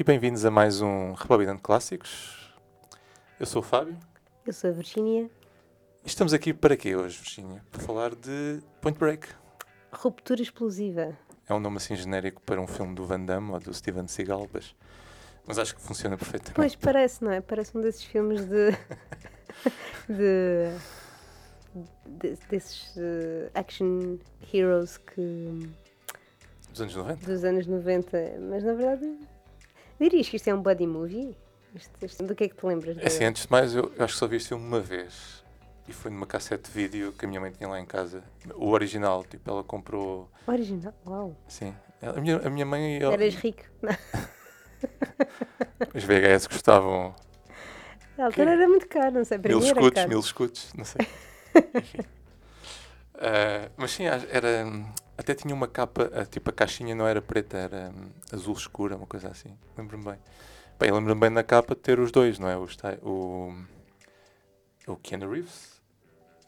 e bem-vindos a mais um Rebobinando Clássicos. Eu sou o Fábio. Eu sou a Virginia. E estamos aqui para quê hoje, Virginia? Para falar de Point Break. Ruptura explosiva. É um nome assim genérico para um filme do Van Damme ou do Steven Seagal, mas, mas acho que funciona perfeitamente. Pois parece, não é? Parece um desses filmes de. de, de desses uh, action heroes que. Dos anos 90? Dos anos 90. Mas na verdade. Dirias que isto é um buddy movie? Isto, isto, do que é que te lembras? É assim, antes de mais, eu, eu acho que só vi filme uma vez. E foi numa cassete de vídeo que a minha mãe tinha lá em casa. O original, tipo, ela comprou. O original? Uau! Sim. A minha, a minha mãe. Ela... Eras rico. Os VHS custavam. A altura era muito caro, não sei. Para mil escudos, mil escudos, não sei. Uh, mas sim, era. Até tinha uma capa, tipo a caixinha não era preta, era um, azul escura, uma coisa assim. Lembro-me bem. Bem, lembro-me bem na capa de ter os dois, não é? O, o, o Keanu Reeves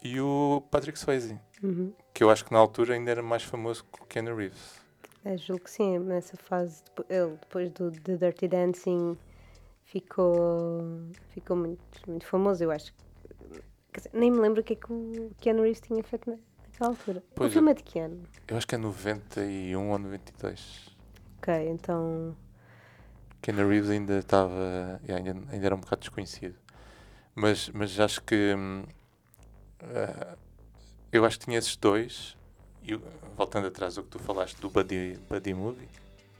e o Patrick Swayze. Uhum. Que eu acho que na altura ainda era mais famoso que o Keanu Reeves. É, julgo que sim, nessa fase, ele depois do The Dirty Dancing ficou, ficou muito, muito famoso, eu acho. Dizer, nem me lembro o que é que o Keanu Reeves tinha feito naquela altura. Pois o filme é de que ano? Eu acho que é 91 ou 92. Ok, então. Keanu Reeves ainda estava. Ainda, ainda era um bocado desconhecido. Mas, mas acho que. Uh, eu acho que tinha esses dois. E voltando atrás do que tu falaste do Buddy, buddy Movie.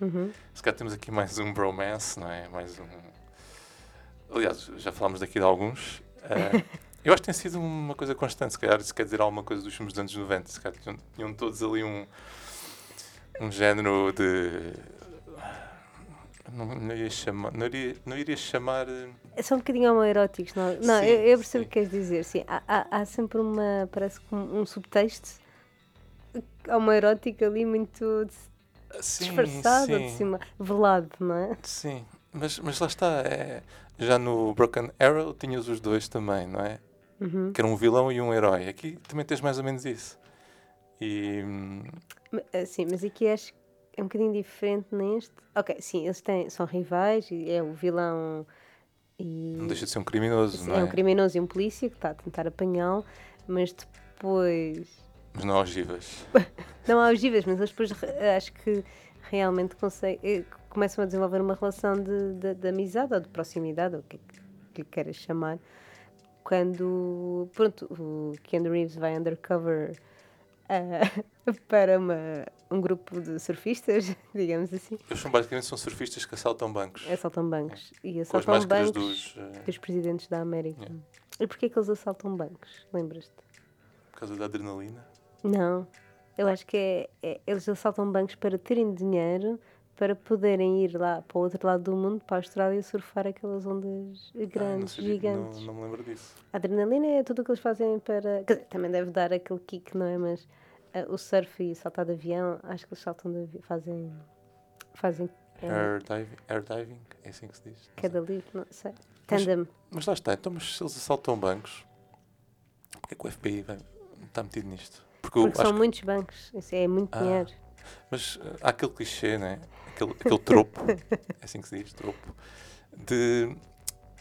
Uhum. Se calhar temos aqui mais um bromance, não é? Mais um. Aliás, já falámos daqui de alguns. Uh, eu acho que tem sido uma coisa constante. Se calhar isso quer dizer alguma coisa dos filmes dos anos 90. Se calhar tinham, tinham todos ali um. Um género de não, não, iria chamar, não, iria, não iria chamar. São um bocadinho homoeróticos, não? Não, sim, eu, eu, percebo o que queres dizer. Sim, há, há, há, sempre uma. Parece que um, um subtexto homoerótico ali muito sim, disfarçado, sim. de cima, velado, não é? Sim, mas, mas lá está. É, já no Broken Arrow tinhas os dois também, não é? Uhum. Que era um vilão e um herói. Aqui também tens mais ou menos isso. E. Sim, mas aqui acho que é um bocadinho diferente neste. Ok, sim, eles têm, são rivais e é o vilão e. Não deixa de ser um criminoso, sim, não é? É um criminoso e um polícia que está a tentar apanhá-lo, mas depois. Mas não há ogivas. não há ogivas, mas eles depois acho que realmente conseguem, começam a desenvolver uma relação de, de, de amizade ou de proximidade, ou o que, que lhe queiras chamar. Quando, pronto, o Keanu Reeves vai undercover uh, para uma, um grupo de surfistas, digamos assim. Eles são basicamente são surfistas que assaltam bancos. Assaltam bancos. E assaltam as bancos dos, uh... dos presidentes da América. Yeah. E porquê que eles assaltam bancos? Lembras-te? Por causa da adrenalina? Não. Eu acho que é, é, eles assaltam bancos para terem dinheiro para poderem ir lá para o outro lado do mundo, para a Austrália, surfar aquelas ondas grandes, ah, não gigantes. Não, não, me lembro disso. A adrenalina é tudo o que eles fazem para. Quer dizer, também deve dar aquele kick, não é? Mas uh, o surf e saltar de avião, acho que eles saltam de avião, fazem. fazem air, diving, air diving, é assim que se diz. Cada livro, não sei. Tandem. Mas, mas, lá está, então, mas se eles assaltam bancos, porque é que o FBI vai, está metido nisto? Porque, porque são muitos bancos, isso é muito ah, dinheiro. Mas uh, há aquele clichê, né? aquele, aquele tropo, é assim que se diz, tropo, de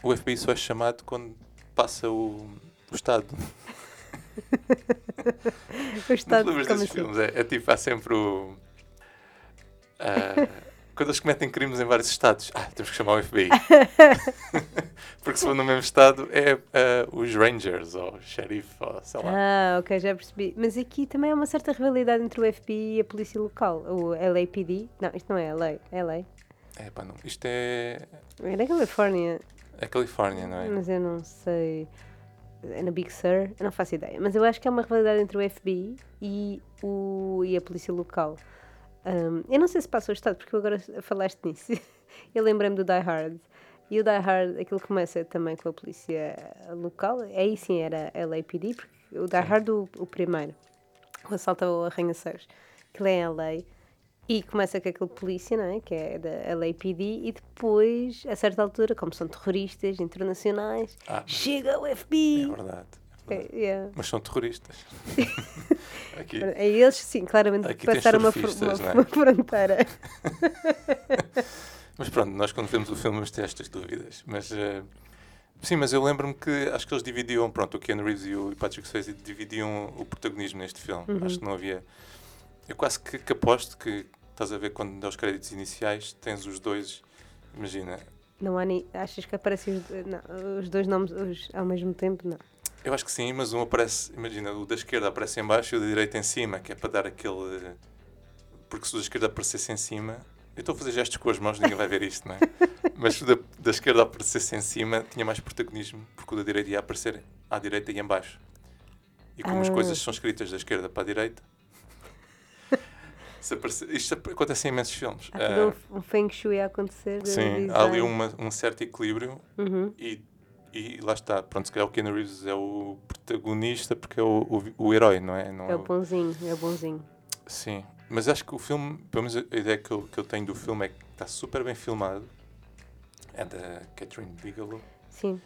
o FBI só é chamado quando passa o, o Estado. o Estado. Não desses assim? filmes? É, é, tipo, há sempre o. Uh, quando eles cometem crimes em vários estados, ah, temos que chamar o FBI. Porque se for no mesmo estado, é uh, os Rangers, ou o xerife, ou sei lá. Ah, ok, já percebi. Mas aqui também há uma certa rivalidade entre o FBI e a polícia local, o LAPD. Não, isto não é LA, é LA. É pá, não. Isto é. É da Califórnia. É Califórnia, não é? Mas eu não sei. É na Big Sur, eu não faço ideia. Mas eu acho que há uma rivalidade entre o FBI e, o, e a polícia local. Um, eu não sei se passa o estado, porque agora falaste nisso. eu lembrei-me do Die Hard. E o Die Hard, aquilo começa também com a polícia local. Aí sim era LAPD, porque o Die Hard, o, o primeiro, o assalto ao arranha-céus, que é em LA. E começa com aquele polícia, não é? Que é da LAPD, e depois, a certa altura, como são terroristas internacionais, ah, chega o FBI. É verdade. É, yeah. Mas são terroristas. Aqui, é eles, sim, claramente aqui passaram uma, uma, é? uma fronteira. Mas pronto, nós quando vemos o filme vamos ter estas dúvidas. Mas eh, sim, mas eu lembro-me que acho que eles dividiam, pronto, o Ken Reeves e o Patrick Swayze dividiam o protagonismo neste filme. Uhum. Acho que não havia. Eu quase que, que aposto que estás a ver quando dá os créditos iniciais, tens os dois. Imagina, Não há nem. Achas que aparecem os, não, os dois nomes os- ao mesmo tempo? Não. Eu acho que sim, mas um aparece, imagina, o da esquerda aparece em baixo e o da direita em cima, que é para dar aquele. Porque se o da esquerda aparecesse em cima. Eu estou a fazer gestos com as mãos, ninguém vai ver isto, não é? Mas se o da, da esquerda aparecesse em cima, tinha mais protagonismo, porque o da direita ia aparecer à direita e em baixo. E como as Ah. coisas são escritas da esquerda para a direita. se aparece- isto acontece em imensos filmes. Há Ah, todo um, feng shui a acontecer. sim, há ali uma- um certo equilíbrio Uhum. e, e lá está. Pronto, se calhar o Keanu Reeves é o protagonista porque é o, o, o herói, não é? Não É o bonzinho, é o bonzinho. Sim, mas acho que o filme, pelo menos a ideia que eu, que eu tenho do filme é que está super bem filmado. É da Catherine Bigelow, Sim.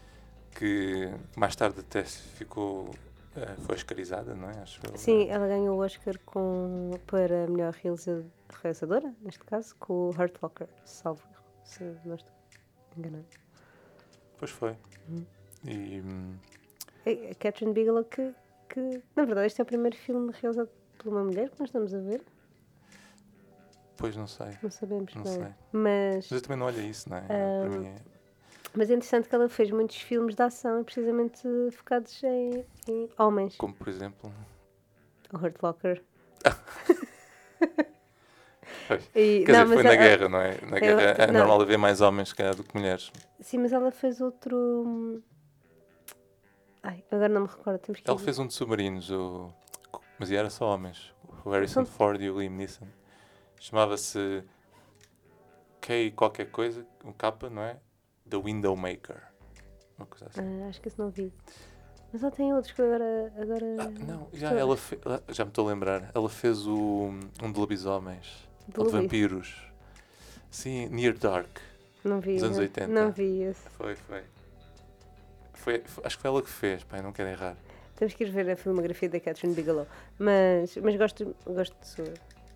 que mais tarde até ficou. eh, foi oscarizada, não é? Acho eu. Sim, ela ganhou o Oscar com, para a melhor realiza- realizadora, neste caso, com o Hurt Locker, salvo se não estou enganado. Pois foi. Uhum. E. hum, É A Catherine Bigelow, que, que, na verdade, este é o primeiro filme realizado por uma mulher que nós estamos a ver, Pois não sei. não sabemos Não bem. sei. Mas, Mas eu também não olho isso, não é? Ah, Para mim é. mas é interessante que ela fez muitos filmes de ação, precisamente focados em, em homens. Como por exemplo. O Hurt Locker. E- Quer dizer, mas foi na ela- guerra, não é? Na guerra é não. normal haver mais homens calhar, do que mulheres. Sim, mas ela fez outro. hum, Ai, agora não me recordo. Temos que Ela ir- fez um de submarinos, o... mas era só homens. O Harrison Ford e o Liam Neeson. Chamava-se K qualquer coisa, um capa, não é? The Window Maker. Uma coisa assim. Ah, acho que esse não vi. Mas ela tem outros que agora. agora Ah, não, já, ela fe... já me estou a lembrar. Ela fez o... um de lobisomens, de vampiros. Sim, Near Dark. Não vi. dos anos não, 80. Não vi esse. Foi, foi. Foi, foi- acho que foi ela que fez, pai, não quero errar. Temos que ir ver a filmografia da Catherine Bigelow. Mas, mas gosto, gosto,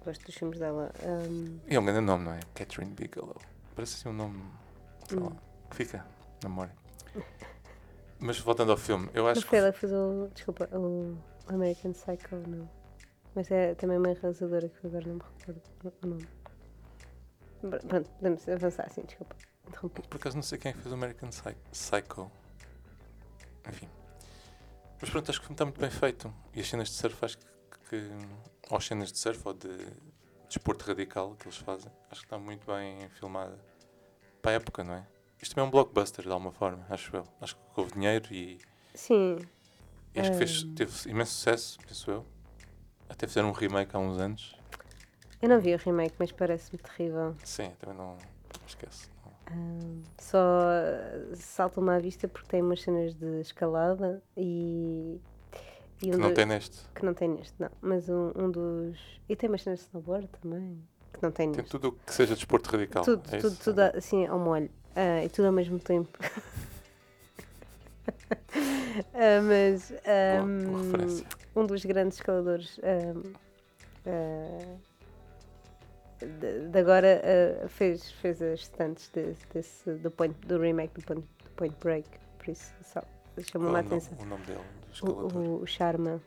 gosto dos filmes dela. E é um grande nome, não é? Catherine Bigelow. Parece assim um nome sei lá, Hum. que fica na memória. Mas voltando ao filme, eu acho foi que. ela que fez o. Desculpa, o American Psycho, não. Mas é também uma realizadora que agora não me recordo o nome. Pr- Pronto, podemos avançar assim, desculpa. Interrompi. Por acaso não sei quem é que fez o American Psy- Psycho. Enfim. Mas pronto, acho que está muito bem feito. E as cenas de surf, acho que. que ou as cenas de surf ou de desporto radical que eles fazem, acho que está muito bem filmada. Para a época, não é? Isto também é um blockbuster, de alguma forma, acho eu. Acho que houve dinheiro e, Sim, e acho que fez, teve imenso sucesso, penso eu. Até fizeram um remake há uns anos. eu não vi o remake, mas parece-me terrível. Sim, também não, não esquece. Não. Hum, só uh, salta-me à vista porque tem umas cenas de escalada e. e Que um não do- tem neste. que não tem neste, não. Mas um, um dos. E tem umas cenas de snowboard também. Que não tem Tem neste. tudo o que seja desporto radical. Tudo, é tudo, isso? tudo assim ao molho. Ah, e tudo ao mesmo tempo. Ah, mas Boa, boa referência. Um dos grandes escaladores ahm, ah, de, de agora ah, fez, fez as estantes de, desse, do, point, do remake do point, do point Break. Por isso só chamou-me é a nome, atenção. o nome dele, do O, escalador? o, o Sharma.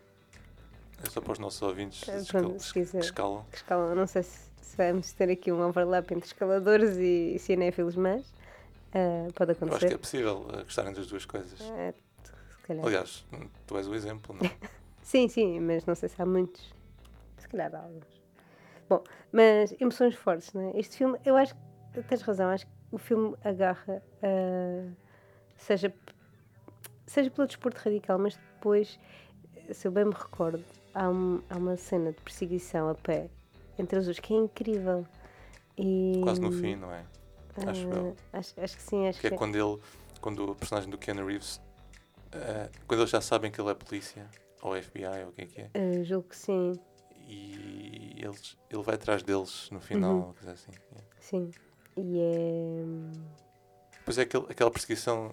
É só para os nossos ouvintes É, que quiser. escalam. que escalam. Não sei se, se vamos ter aqui um overlap entre escaladores e cinéfilos, mas ah, pode Eu acho que acontecer. é possível eh, gostarem das duas coisas. Calhar. Aliás, tu és o exemplo, não é? Sim, sim, mas não sei se há muitos. Se calhar há alguns. Bom, mas emoções fortes, não é? Este filme, eu acho que tens razão, acho que o filme agarra, ah, seja, seja pelo desporto radical, mas depois, se eu bem me recordo, há, um- há uma cena de perseguição a pé entre os dois que é incrível. E, Quase no fim, não é? acho eu. ah, acho, acho que sim, acho Que é que quando ele, quando o personagem do Keanu Reeves, eh, quando eles já sabem que ele é polícia, ou FBI, ou o que é que é, ah, julgo que sim, e eles, ele vai atrás deles no final, Uhum. coisa assim. yeah. sim. E é. Depois é aquele, aquela perseguição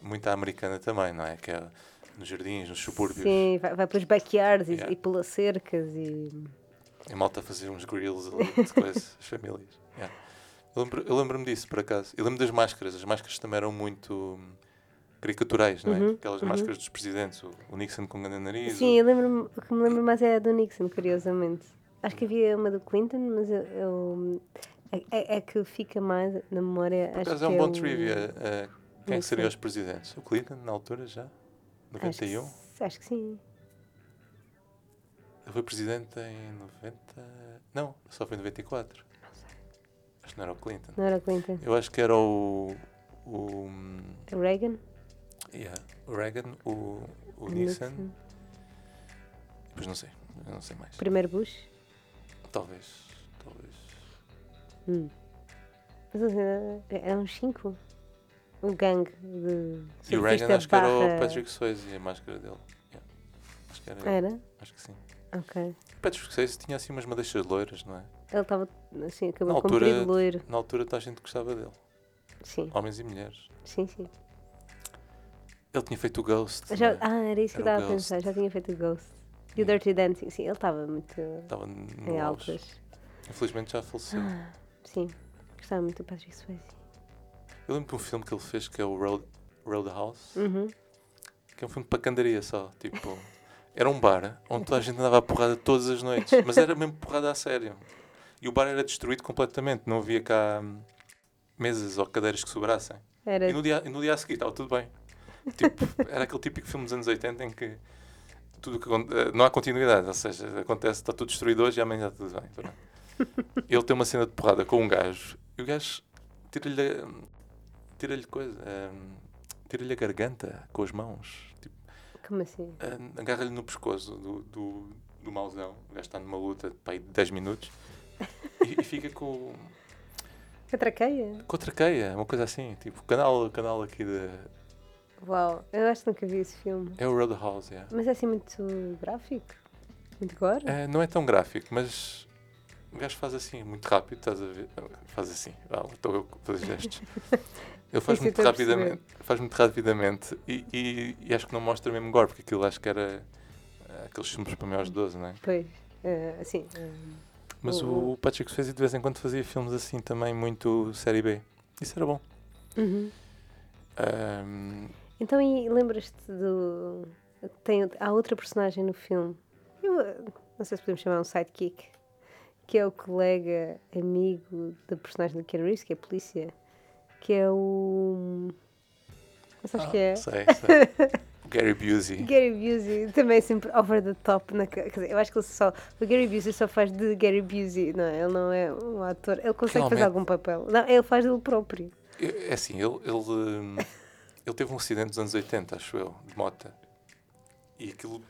muito à americana também, não é? Que é nos jardins, nos subúrbios, Sim, vai, vai pelos backyards e- Yeah. e, pelas cercas e. a malta a fazer uns grills ali de coisas, as famílias. yeah. Eu lembro- lembro-me disso, por acaso. Eu lembro das máscaras. As máscaras também eram muito hum, caricaturais, não é? Uhum, Aquelas uhum. máscaras dos presidentes. O, o Nixon com grande nariz. Sim, o- eu lembro-me, o que me lembro mais é a do Nixon, curiosamente. Acho que havia uma do Clinton, mas eu. eu- é, é- é que fica mais na memória. Por acho acaso é que um bom o- trivia. eh, quem é que seriam os presidentes? O Clinton, na altura já? Acho que, 91? acho que sim. Ele foi presidente em 90. Não, só foi em 94. Acho que não era o Clinton. Não era o Clinton. Eu acho que era o. O, O Reagan? Yeah, o Reagan, o, o Nixon. Depois não sei. Eu não sei mais. Primeiro Bush? Talvez. Talvez. Hum. Mas sei, eram uns cinco. O gangue de. E o Reagan acho que era o Patrick Swayze e a máscara dele. Yeah. Acho que era. Era? Acho que sim. Ok. O Patrick Swayze tinha assim umas madeixas loiras, não é? Ele estava assim, acabou Na com altura- comprido loiro. Na altura toda a gente gostava dele. Sim, Homens e mulheres. sim, sim. Ele tinha feito o Ghost. Já, não é? ah, era isso que eu estava a pensar, já tinha feito o Ghost. E o Dirty Dancing, sim, ele estava muito Estava em altas. Infelizmente já faleceu. Ah, sim, gostava muito do Patrick Swayze. Eu lembro de um filme que ele fez que é o Road, Roadhouse, Uhum. que é um filme para candaria só. Tipo, era um bar onde toda a gente andava a porrada todas as noites, mas era mesmo porrada a sério. E o bar era destruído completamente, não havia cá hum, mesas ou cadeiras que sobrassem. Era E no dia, e no dia a seguir estava tudo bem. Tipo, era aquele típico filme dos anos 80 em que tudo que eh, não há continuidade, ou seja, acontece, está tudo destruído hoje e amanhã está tudo bem. pronto. Ele tem uma cena de porrada com um gajo e o gajo tira-lhe tira-lhe coisa, hum, tira-lhe a garganta com as mãos, tipo, como assim? hum, agarra-lhe no pescoço do, do, do mauzão. O gajo está numa luta de de 10 minutos e, e fica com, A traqueia? com a traqueia, uma coisa assim, tipo, canal, canal aqui de. Uau, eu acho que nunca vi esse filme. É o Roadhouse, yeah. Mas é assim muito gráfico? Muito gore? É, não é tão gráfico, mas o gajo faz assim, muito rápido, estás a ver? Faz assim, ah, estou eu a fazer gestos. Ele faz muito rapidamente, faz muito rapidamente e, e- e acho que não mostra mesmo gore, porque aquilo acho que era ah, aqueles filmes para maiores de 12, não é? Pois, eh, assim. eh, Mas O- o Patrick Swayze de vez em quando fazia filmes assim também muito série B. Isso era bom. uhum. Ahm, Então, e lembras-te do. Tem, há outra personagem no filme. Eu não sei se podemos chamar um sidekick. Que é o colega amigo da personagem do Ken Reeves, que é a polícia. Que é o. Não sabes ah, que é? Sei, sei. Gary Busey. Gary Busey também é sempre over the top. Na, quer dizer, eu acho que ele só. O Gary Busey só faz de Gary Busey, não é? Ele não é um ator. Ele consegue fazer algum papel. Não, ele faz dele próprio. É assim, ele, ele, hum, ele teve um acidente dos anos 80, acho eu, de moto. E aquilo.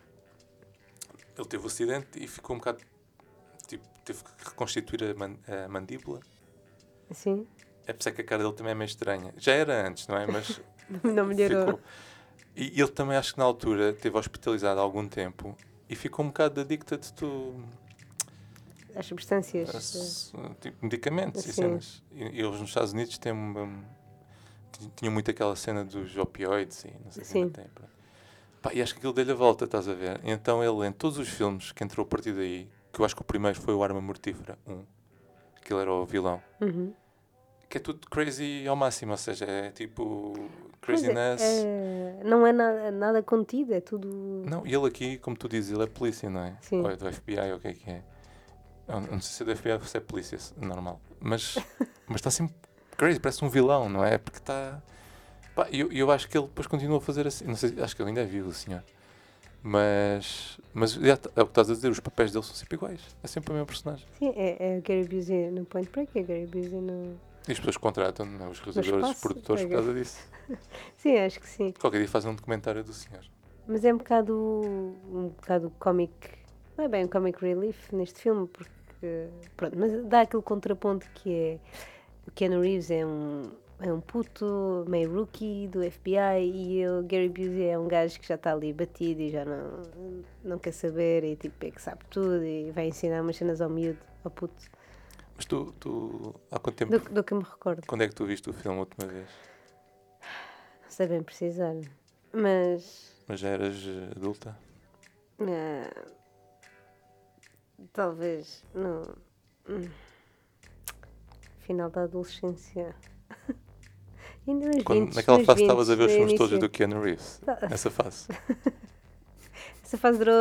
Ele teve o acidente e ficou um bocado. Tipo, teve que reconstituir a, man- a mandíbula. Assim. É por isso é que a cara dele também é meio estranha. Já era antes, não é? Mas Não melhorou. ficou. E ele também, acho que na altura, esteve hospitalizado há algum tempo e ficou um bocado addicted to As substâncias. a eh, s- tipo, medicamentos e Sim. cenas. E, e eles nos Estados Unidos têm uma, ti- tinham muito aquela cena dos opioides e não sei o que Sim. ainda tem. Pá, e acho que aquilo deu-lhe a volta, estás a ver? Então ele, em todos os filmes que entrou a partir daí, que eu acho que o primeiro foi o Arma Mortífera 1, que ele era o vilão, Uhum. que é tudo crazy ao máximo, ou seja, é tipo é, craziness. é, não é nada, nada contido, é tudo. Não, e ele aqui, como tu dizes, ele é polícia, não é? Sim. Ou é do FBI, ou o que é que é? Eu não sei se é do FBI ou se é polícia, normal. Mas mas está sempre crazy, parece um vilão, não é? Porque está. E eu, eu acho que ele depois continua a fazer assim. Não sei, acho que ele ainda é vivo, o senhor. Mas. Mas tá- é o que estás a dizer, os papéis dele são sempre iguais. É sempre o mesmo personagem. Sim, é, é o Gary Busey no Point Break, é o Gary Busey no. E as pessoas contratam não é? os realizadores, os produtores por pega. causa disso. Sim, acho que sim. Qualquer dia fazem um documentário do senhor. Mas é um bocado. um bocado comic. Não é bem um comic relief neste filme, porque. Pronto, mas dá aquele contraponto que é. O Keanu Reeves é um. É um puto, meio rookie do FBI e o Gary Busey é um gajo que já está ali batido e já não, não quer saber e tipo é que sabe tudo e vai ensinar umas cenas ao miúdo, ao puto. Mas tu, tu há quanto tempo. Do, do que me recordo. Quando é que tu viste o filme a última vez? Não sei bem precisar. Mas. Mas já eras adulta? ah, talvez. Não. Final da adolescência. Ainda nos Quando, 20, naquela nos fase 20, estavas a ver os filmes todos início. do Keanu Reeves. Tá. Nessa fase. Essa fase durou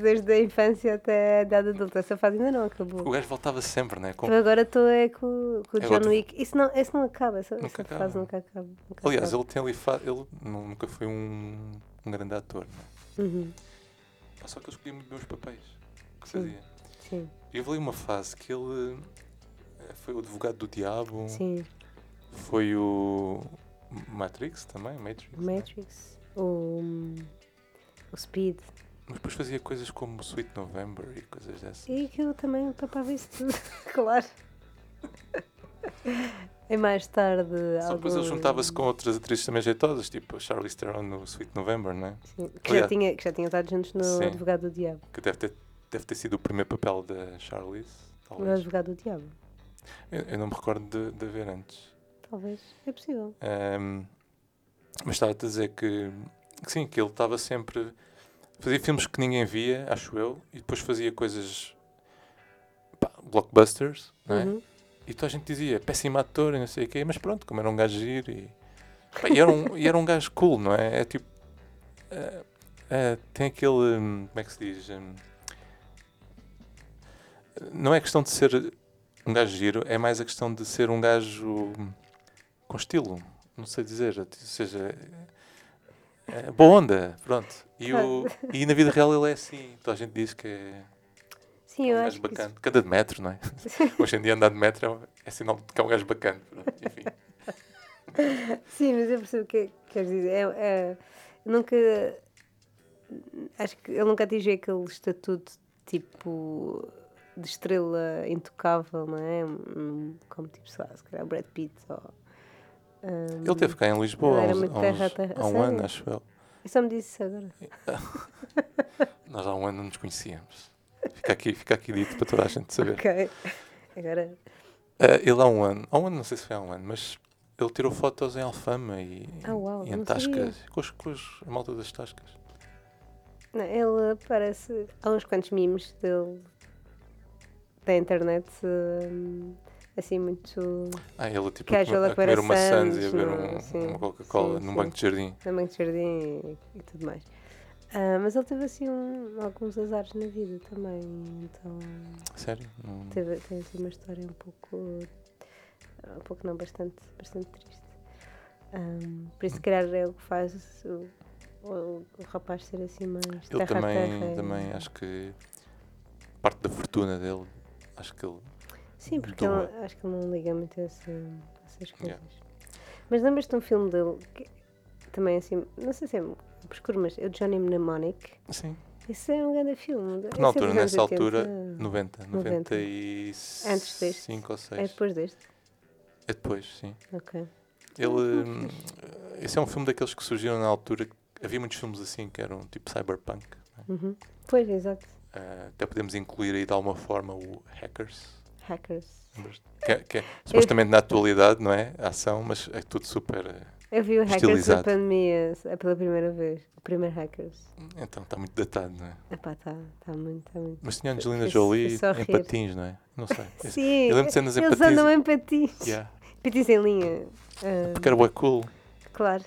desde a infância até a idade adulta. Essa fase ainda não acabou. O gajo voltava sempre, né? Com- Eu agora estou é com, com o É John outro- Wick. Isso não, isso não acaba, essa, essa acaba. fase nunca acaba. nunca Aliás, acaba. ele tem ali. Fa... Ele nu- nunca foi um, um grande ator, né? Uhum, Pá, Só que ele escolhia muito bem os papéis que Sim. fazia. sim, E houve ali uma fase que ele foi o advogado do diabo, sim. foi o Matrix também, Matrix. O né? Matrix, o, o Speed. Mas depois fazia coisas como Sweet November e coisas dessas. E aquilo também papava isso tudo, claro. E mais tarde. Só que depois ele algum- juntava-se com outras atrizes também jeitosas, tipo a Charlize Theron no Sweet November, né? Sim, que, já tinha, que já tinha estado juntos no Sim. Advogado do Diabo. Que deve ter, deve ter sido o primeiro papel da Charlize, No talvez. Advogado do Diabo. Eu, eu não me recordo de, de ver antes. Talvez. É possível. Ahm, mas estava-te a dizer que, que sim, que ele estava sempre. Fazia filmes que ninguém via, acho eu, e depois fazia coisas. pá, blockbusters, não é? Uhum. E toda a gente dizia, péssimo ator e não sei o quê, mas pronto, como era um gajo giro e. pá, e, era um, e era um gajo cool, não é? É tipo. eh, eh, tem aquele. hum, como é que se diz? Hum, não é questão de ser um gajo giro, é mais a questão de ser um gajo com estilo. Não sei dizer, ou seja. é boa onda, pronto. E, o, e na vida real ele é assim. Toda a gente diz que é Sim, é eu um acho gajo que bacana. Canta de metro, não é? Hoje em dia andar de metro é, é sinal de que é um gajo bacana. Pronto, enfim. Sim, mas eu percebo o que é que queres dizer. É, é- eu nunca. Acho que ele nunca atingiu aquele estatuto tipo de estrela intocável, não é? Como tipo, sei lá, se calhar o Brad Pitt ou. um, Ele teve cá em Lisboa há uns, terra há um Sério? ano, acho eu. Eu só me disse isso agora. Nós há um ano não nos conhecíamos. Fica aqui, fica aqui dito para toda a gente saber. Ok. Agora. Eh, ele há um ano, há um ano, não sei se foi há um ano, mas ele tirou fotos em Alfama e, e em tascas, com, os, com os- a malta das tascas. Não, ele parece. Há uns quantos memes dele da internet hum, assim muito. Ah, ele tipo Casual a, a a comer uma Sands e a beber não- um- uma Coca-Cola num banco de jardim. na banco de jardim e, e tudo mais. Ah, mas ele teve assim um- alguns azares na vida também. Então Sério? Não- teve, tem assim uma história um pouco. Um pouco não, bastante, bastante triste. Ahm, por isso, se calhar, é o que faz o, o, o rapaz ser assim mais Ele também, terra. também acho que parte da fortuna dele, acho que ele Sim, porque ele- acho que ele não liga muito a essa- a essas coisas. Yeah. Mas lembras-te de um filme dele que também assim, não sei se é obscuro, mas é o Johnny Mnemonic. Sim. Esse é um grande filme. Na Esse é altura, dos anos nessa 80. altura, 90, 90. 95 Antes deste. ou É 6. depois deste? É depois, sim. Ok. Ele. não hum, Esse é um filme daqueles que surgiram na altura. que Havia muitos filmes assim que eram tipo cyberpunk. né? Uhum. Pois, exato. Ah, até podemos incluir aí de alguma forma o Hackers. Hackers. lembras-te? Que, é- que é supostamente na atualidade, não é? A ação, mas é tudo super. eh, Eu vi o Hackers da pandemia é pela primeira vez. O primeiro Hackers. Então está muito datado, não é? Epá, está tá muito, tá muito. Mas tinha Angelina Jolie só em patins, não é? Não sei. Sim, eu lembro de cenas em eles patins. andam em patins. Yeah. Patins em linha. Ah, Porque era bué cool. Claro.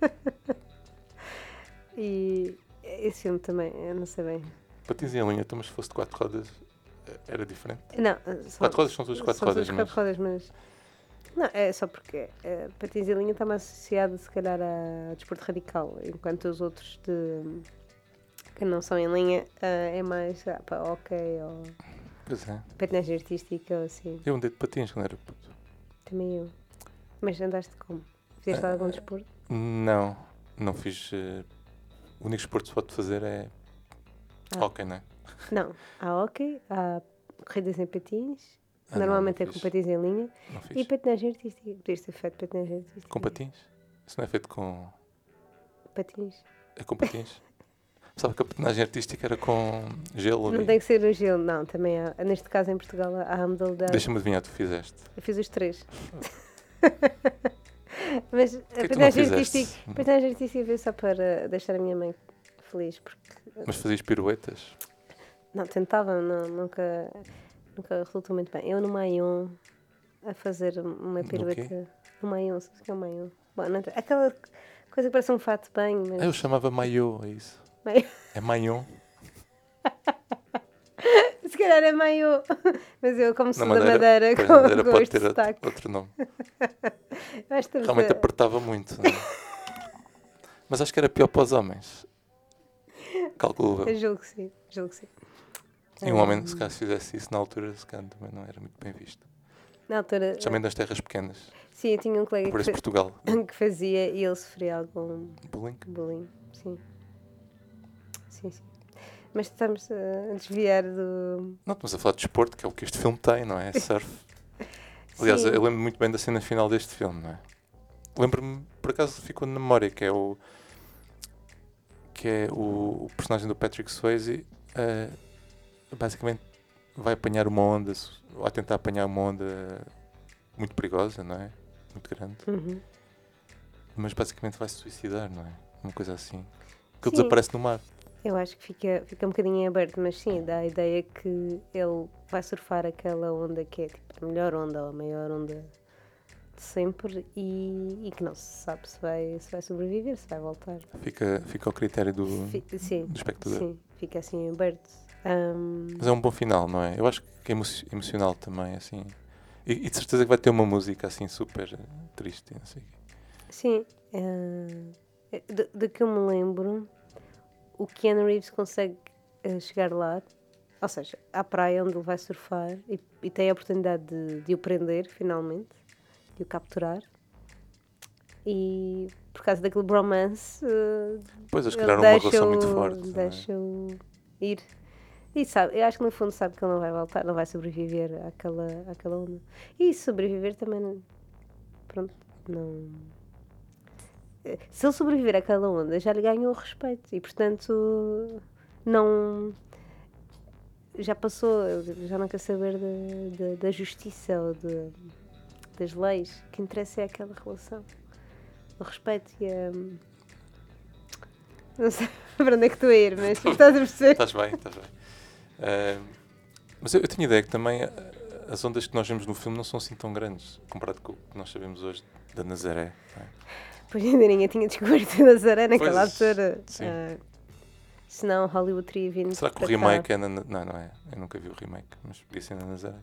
e esse filme também, eu não sei bem. Patins em linha, então, mas se fosse de quatro rodas, eh, era diferente. Não, só, Quatro rodas são todas quatro são rodas, mas. quatro rodas, mas. Não, é só porque uh, patins em linha está mais associado, se calhar, a desporto radical, enquanto os outros de, que não são em linha é mais ah, para ok ou Pois é. patinagem artística ou assim. Eu andei de patins quando era puto. Também eu. Mas andaste como? Fizeste Ah, algum desporto? Não, não fiz. eh, o único esporte que se pode fazer é. Ah. Ok, não é? Não. Há hockey, há corridas em patins, Ah, não, normalmente não é com patins em linha. Não. E patinagem artística. Podias ter feito patinagem artística. Com patins? Isso não é feito com. Patins. É com patins? Sabe que a patinagem artística era com gelo? Não e- tem que ser o gelo, não. Também há. Neste caso, em Portugal, há a modalidade. Deixa-me adivinhar, tu fizeste. Eu fiz os três. Mas a não patinagem artística, a patinagem artística veio só para deixar a minha mãe feliz. Porque, Mas fazias piruetas? não, tentava, não, nunca, nunca resultou muito bem. Eu no Maion a fazer uma pirueta no maiô, sabes o que é o maiô? Bom, não aquela coisa que parece um fato de banho, mas... Ah, eu chamava Maiô, é isso. Maiô. É Maion. Se calhar é maiô, mas eu como sou da Madeira, com, Madeira com pode ter outro, sotaque, outro nome. Realmente a- apertava muito. não é? Mas acho que era pior para os homens. Calculo eu. Julgo que sim, julgo que sim. E um homem, se se fizesse isso na altura, se calhar também não era muito bem visto. Na altura, Também das terras pequenas. sim, eu tinha um colega Por que, Portugal. que fazia e ele sofria algum Bullying. bullying, sim. Sim, sim. Mas estamos a desviar do... Não, estamos a falar de desporto, que é o que este filme tem, não é? Surf. Aliás, Sim. eu lembro muito bem da cena final deste filme, não é? Lembro-me, por acaso ficou na memória, que é o. que é o, o personagem do Patrick Swayze. eh, basicamente vai apanhar uma onda, vai tentar apanhar uma onda muito perigosa, não é? Muito grande. Uhum. Mas basicamente vai se suicidar, não é? Uma coisa assim. Que ele desaparece no mar. Eu acho que fica, fica um bocadinho em aberto, mas sim, dá a ideia que ele vai surfar aquela onda que é tipo a melhor onda ou a maior onda sempre e, e que não se sabe se vai, se vai sobreviver, se vai voltar. Fica, fica ao critério do, Fi- sim, do espectador. sim, fica assim aberto. Ahm, Mas é um bom final, não é? Eu acho que é emo- emocional também, assim. E, e de certeza que vai ter uma música assim super eh, triste, não sei sim, ah, de, de que eu me lembro, o Keanu Reeves consegue ah, chegar lá, ou seja, à praia onde ele vai surfar e, e tem a oportunidade de, de o prender finalmente, de o capturar. E por causa daquele bromance, ah, Pois eles ele criaram uma relação deixa-o- muito forte. não é? Deixa-o ir. E sabe, eu acho que no fundo sabe que ele não vai voltar, não vai sobreviver àquela, àquela onda. E sobreviver também, não- pronto, não... Eh, Se ele sobreviver àquela onda, já lhe ganhou o respeito e, portanto, não... Já passou, já não quer saber da, da, da justiça ou de, das leis. O que interessa é aquela relação. O respeito e a... Não sei para onde é que estou a ir, mas estás a perceber? Estás bem, estás bem. Eh, mas eu, eu tinha ideia que também as ondas que nós vemos no filme não são assim tão grandes, comparado com o que nós sabemos hoje da Nazaré. não é? Pois ainda ninguém tinha descoberto a Nazaré naquela Pois, altura. sim. Ah, senão Hollywood teria vindo Será que o para cá. remake é na. Não, não é. Eu nunca vi o remake, mas podia ser na Nazaré.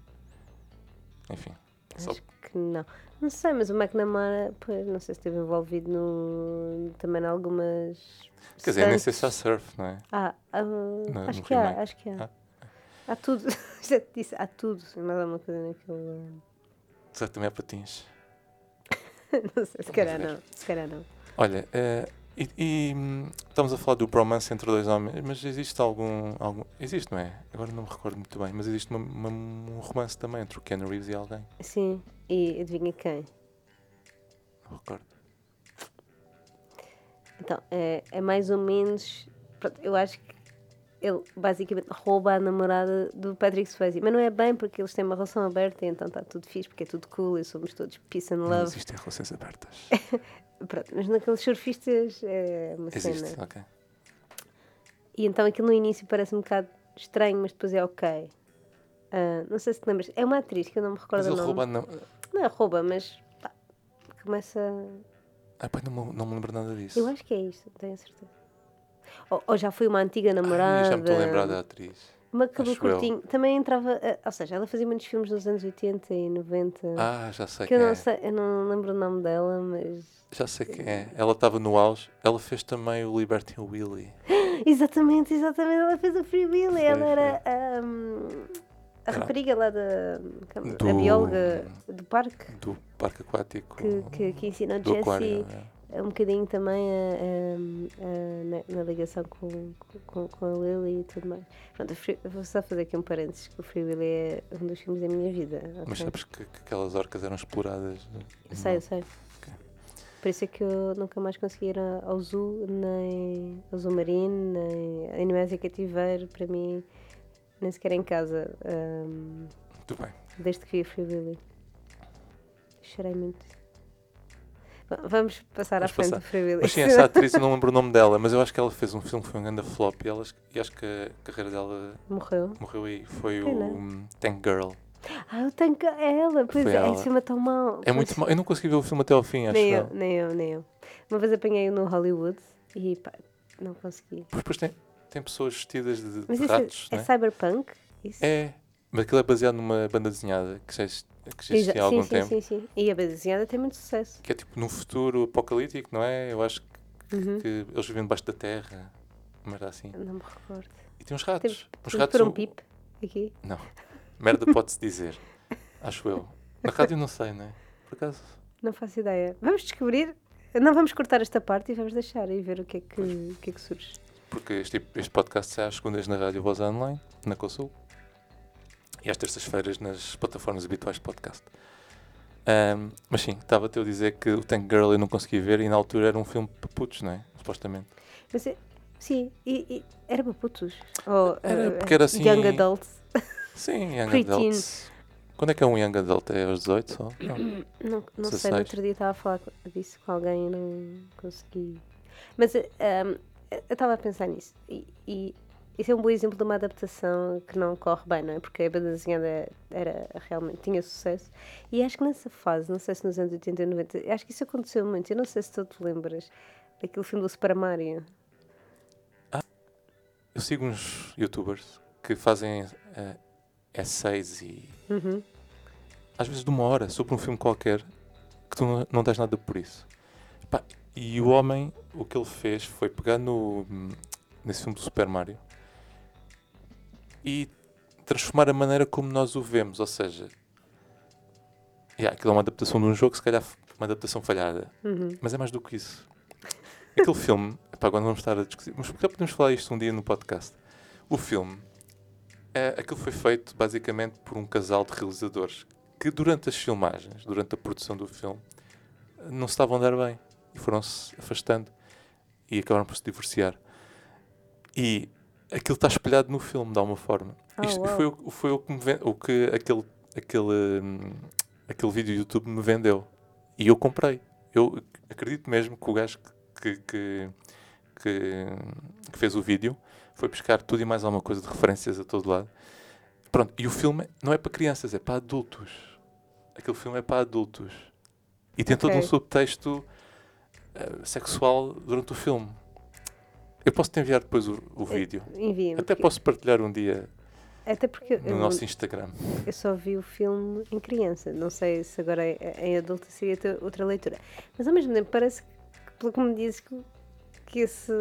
Enfim. Só, Acho que não. Não sei, mas o McNamara, pois, não sei se esteve envolvido no, também em algumas. quer dizer, nem sei se há surf, não é? Ah, ah, No- acho no que há, acho que há. Ah. Há tudo. Já te disse, há tudo. Mais alguma coisa naquele. Será que também há patins? não sei, se calhar não. Se calhar não. Olha, eh, e, e, estamos a falar do bromance entre dois homens, mas existe algum, algum. Existe, não é? Agora não me recordo muito bem, mas existe uma- uma- um romance também entre o Ken Reeves e alguém. Sim, e adivinha quem? Não recordo. Então, é, é mais ou menos. eu acho que ele basicamente rouba a namorada do Patrick Swayze. Mas não é bem porque eles têm uma relação aberta e então está tudo fixe, porque é tudo cool e somos todos peace and Não love. existem relações abertas. Pronto, mas naqueles surfistas é uma Existe, cena. ok. E então aquilo no início parece um bocado estranho, mas depois é ok. Ah, não sei se te lembras. É uma atriz que eu não me recordo Mas o rouba. Não, Não é rouba, mas pá, começa. ah, pá, não, me- não me lembro nada disso. Eu acho que é isto, não tenho a certeza. Ou, ou já foi uma antiga namorada. Ai, já me estou a lembrar da atriz. Uma cabelo Acho eu. curtinho. Também entrava. eh, ou seja, ela fazia muitos filmes nos anos 80 e 90. Ah, já sei que quem eu não é. sei, eu não lembro o nome dela, mas. Já sei quem é. Ela estava no auge. Ela fez também o Liberty Willy. Exatamente, exatamente. Ela fez o Free Willy. Foi, Ela era ahm, a Era- rapariga lá da. a Do- bióloga do parque Do parque aquático. que, que, que do aquário. Jessie é. Um bocadinho também a- a- a- na, ligação com, com, com a Lily e tudo mais. Pronto, o vou só fazer aqui um parênteses que o Free Willy é um dos filmes da minha vida. Mas ok? sabes que, que aquelas orcas eram exploradas? Eu sei, eu sei. Ok. Por isso é que eu nunca mais consegui ir ao zoo, nem ao zoo marino, nem animais em cativeiro, para mim, nem sequer em casa, ahm, Muito bem. desde que vi a Free Willy. Chorei muito. Vamos passar Vamos à frente passar. do Free Willy. Mas sim, essa atriz, eu não lembro o nome dela, mas eu acho que ela fez um filme que foi um grande flop e, ela, e acho que a carreira dela Morreu. morreu aí. Foi Pena. o um, Tank Girl. Ah, eu tenho que. É ela, pois Foi é. ela. Esse filme é tão mau. É Pois. muito mal. Eu não consegui ver o filme até ao fim, acho Nem eu. nem eu, nem eu. Uma vez apanhei-o no Hollywood e pá, não consegui. Depois, depois tem, tem pessoas vestidas de, de Mas isso ratos, é, é né? cyberpunk? Isso? É, mas aquilo é baseado numa banda desenhada que já, exi- que já existia há algum sim, tempo. sim, sim, sim. E a desenhada tem muito sucesso. Que é tipo num futuro apocalíptico, não é? Eu acho Uhum. que eles vivem debaixo da terra. Mas assim. Não me recordo. E tem uns ratos. Uns Temos ratos. por um são- pip aqui. Não. Merda pode-se dizer. Acho eu. Na rádio não sei, não é? Por acaso. Não faço ideia. Vamos descobrir. Não vamos cortar esta parte e vamos deixar e ver o que é que, o que, é que surge. Porque este, este podcast sai às segundas na Rádio Voz Online, na Consul. E às terças-feiras nas plataformas habituais de podcast. Ahm, mas sim, estava-te a dizer que o Tank Girl eu não consegui ver e na altura era um filme para putos, não é? Supostamente. Mas, é- sim, e, e era para putos? Ou, Era, eh, porque era assim- Young adults? Sim, Young. Adults. Quando é que é um Young Adult? É aos 18 só? Não. Não, não sei, 16. no outro dia estava a falar disso com alguém e não consegui. Mas eh, ahm, eu estava a pensar nisso. E, e isso é um bom exemplo de uma adaptação que não corre bem, não é? Porque a banda desenhada era realmente, tinha sucesso. E acho que nessa fase, não sei se nos anos 80 e 90, acho que isso aconteceu muito. Eu não sei se tu te lembras daquele filme do Super Mario. Eu sigo uns youtubers que fazem eh, essays e Uhum. às vezes de uma hora sobre um filme qualquer que tu não, não tens nada por isso. Pá, e o homem, o que ele fez foi pegar no, nesse filme do Super Mario e transformar a maneira como nós o vemos. Ou seja, yeah, aquilo é uma adaptação de um jogo, se calhar uma adaptação falhada, Uhum. mas é mais do que isso. Aquele filme, epá, agora não vamos estar a discutir, mas já podemos falar isto um dia no podcast. O filme, é, aquilo foi feito basicamente por um casal de realizadores que durante as filmagens, durante a produção do filme, não se estavam a dar bem e foram-se afastando e acabaram por se divorciar. E aquilo está espelhado no filme, de alguma forma. Ah, Isto uau. foi, o- foi o que, me ven- o que aquele, aquele, aquele vídeo do YouTube me vendeu. E eu comprei. Eu acredito mesmo que o gajo que, que, que, que fez o vídeo foi buscar tudo e mais alguma coisa de referências a todo lado. Pronto, e o filme não é para crianças, é para adultos. Aquele filme é para adultos. E tem todo um subtexto eh, sexual durante o filme. Eu posso te enviar depois o, o vídeo. Envia-me. Até porque- posso partilhar um dia Até porque no eu, nosso Instagram. eu só vi o filme em criança. Não sei se agora em- em adulta seria outra leitura. Mas ao mesmo tempo parece que, pelo que me dizes, que, que esse,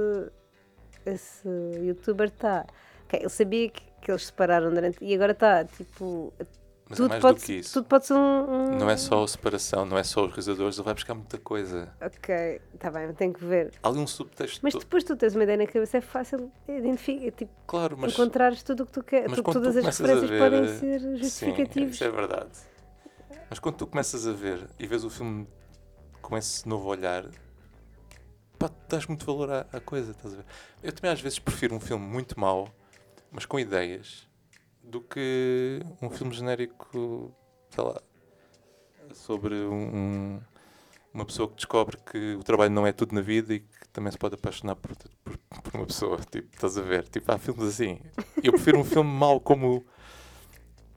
esse youtuber está. ok, ele sabia que, que eles se separaram durante. E agora está, tipo. Mas é tudo, mais pode, do que isso. tudo pode ser um, um- Não é só a separação, não é só os realizadores, ele vai buscar muita coisa. Ok, está bem, tenho que ver. Há ali um subtexto. Mas depois tu tens uma ideia na cabeça, é fácil identificar, tipo, Claro, mas. encontrares tudo o que tu queres. mas Tu- tu todas as referências ver, podem ser Sim, justificativos. isso é verdade. Mas quando tu começas a ver e vês o filme com esse novo olhar, pá, dás muito valor à, à coisa, estás a ver? Eu também às vezes prefiro um filme muito mau, mas com ideias, do que um filme genérico, sei lá, sobre um- um- uma pessoa que descobre que o trabalho não é tudo na vida e que também se pode apaixonar por, por, por uma pessoa. Tipo, estás a ver? Tipo, há filmes assim. Eu prefiro um filme mau como.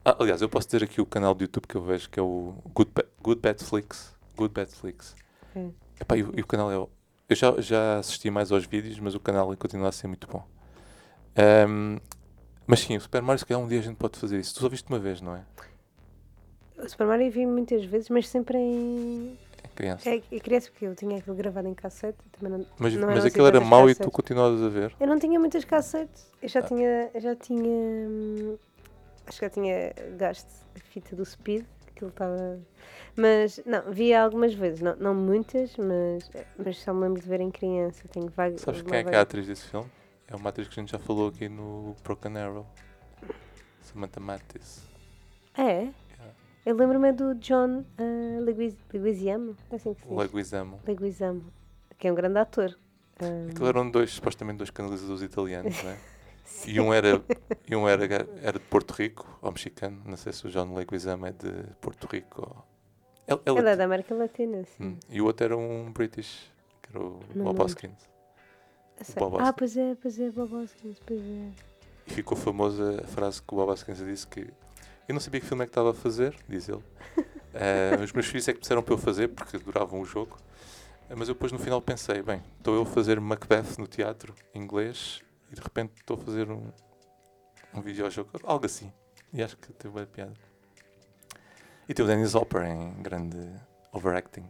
Ah, aliás, eu posso ter aqui o canal do YouTube que eu vejo, que é o Good, Ba- Good Bad Flix. Good Bad Flix. Ok. Epá, e, o- e o canal é. Eu já, já assisti mais aos vídeos, mas o canal continua a ser muito bom. Ahm, mas sim, o Super Mario, se calhar um dia a gente pode fazer isso. Tu só viste uma vez, não é? O Super Mario vi muitas vezes, mas sempre em. É criança. É, é criança, porque eu tinha aquilo gravado em cassete. Também não, mas não mas aquilo era assim mau e tu continuavas a ver. Eu não tinha muitas cassetes. Eu já Ah. tinha. eu Já tinha. hum, Acho que já tinha gasto a fita do Speed. Aquilo estava. Mas, não, via algumas vezes. Não, não muitas, mas, mas só me lembro de ver em criança. Tenho vaga, Sabes quem é que é a atriz desse filme? É uma atriz que a gente já falou aqui no Broken Arrow. Samantha Mathis. É? Eu lembro-me é do John uh, Leguiz- Leguizamo. É assim que se diz? Leguizamo. Leguizamo. Que é um grande ator. Ah, Aquilo eram dois, supostamente dois canalizadores italianos, não é? E um era, e um era, era de Porto Rico, ou mexicano. Não sei se o John Leguizamo é de Porto Rico ou... Ele- ele- Ele é da América Latina, sim. Hum, E o outro era um British, que era o Bob. Hoskins. Bob Ah, Hoskins. pois é, pois é, Bob Hoskins, pois é. E ficou famosa a frase que o Bob Hoskins disse que Eu não sabia que filme é que estava a fazer, diz ele. Eh, os meus filhos é que disseram para eu fazer, porque adoravam o jogo. Eh, mas eu depois no final pensei, bem, estou eu a fazer Macbeth no teatro inglês e de repente estou a fazer um, um videojogo, algo assim. E acho que teve bem piada. E tem o Dennis Hopper em grande overacting.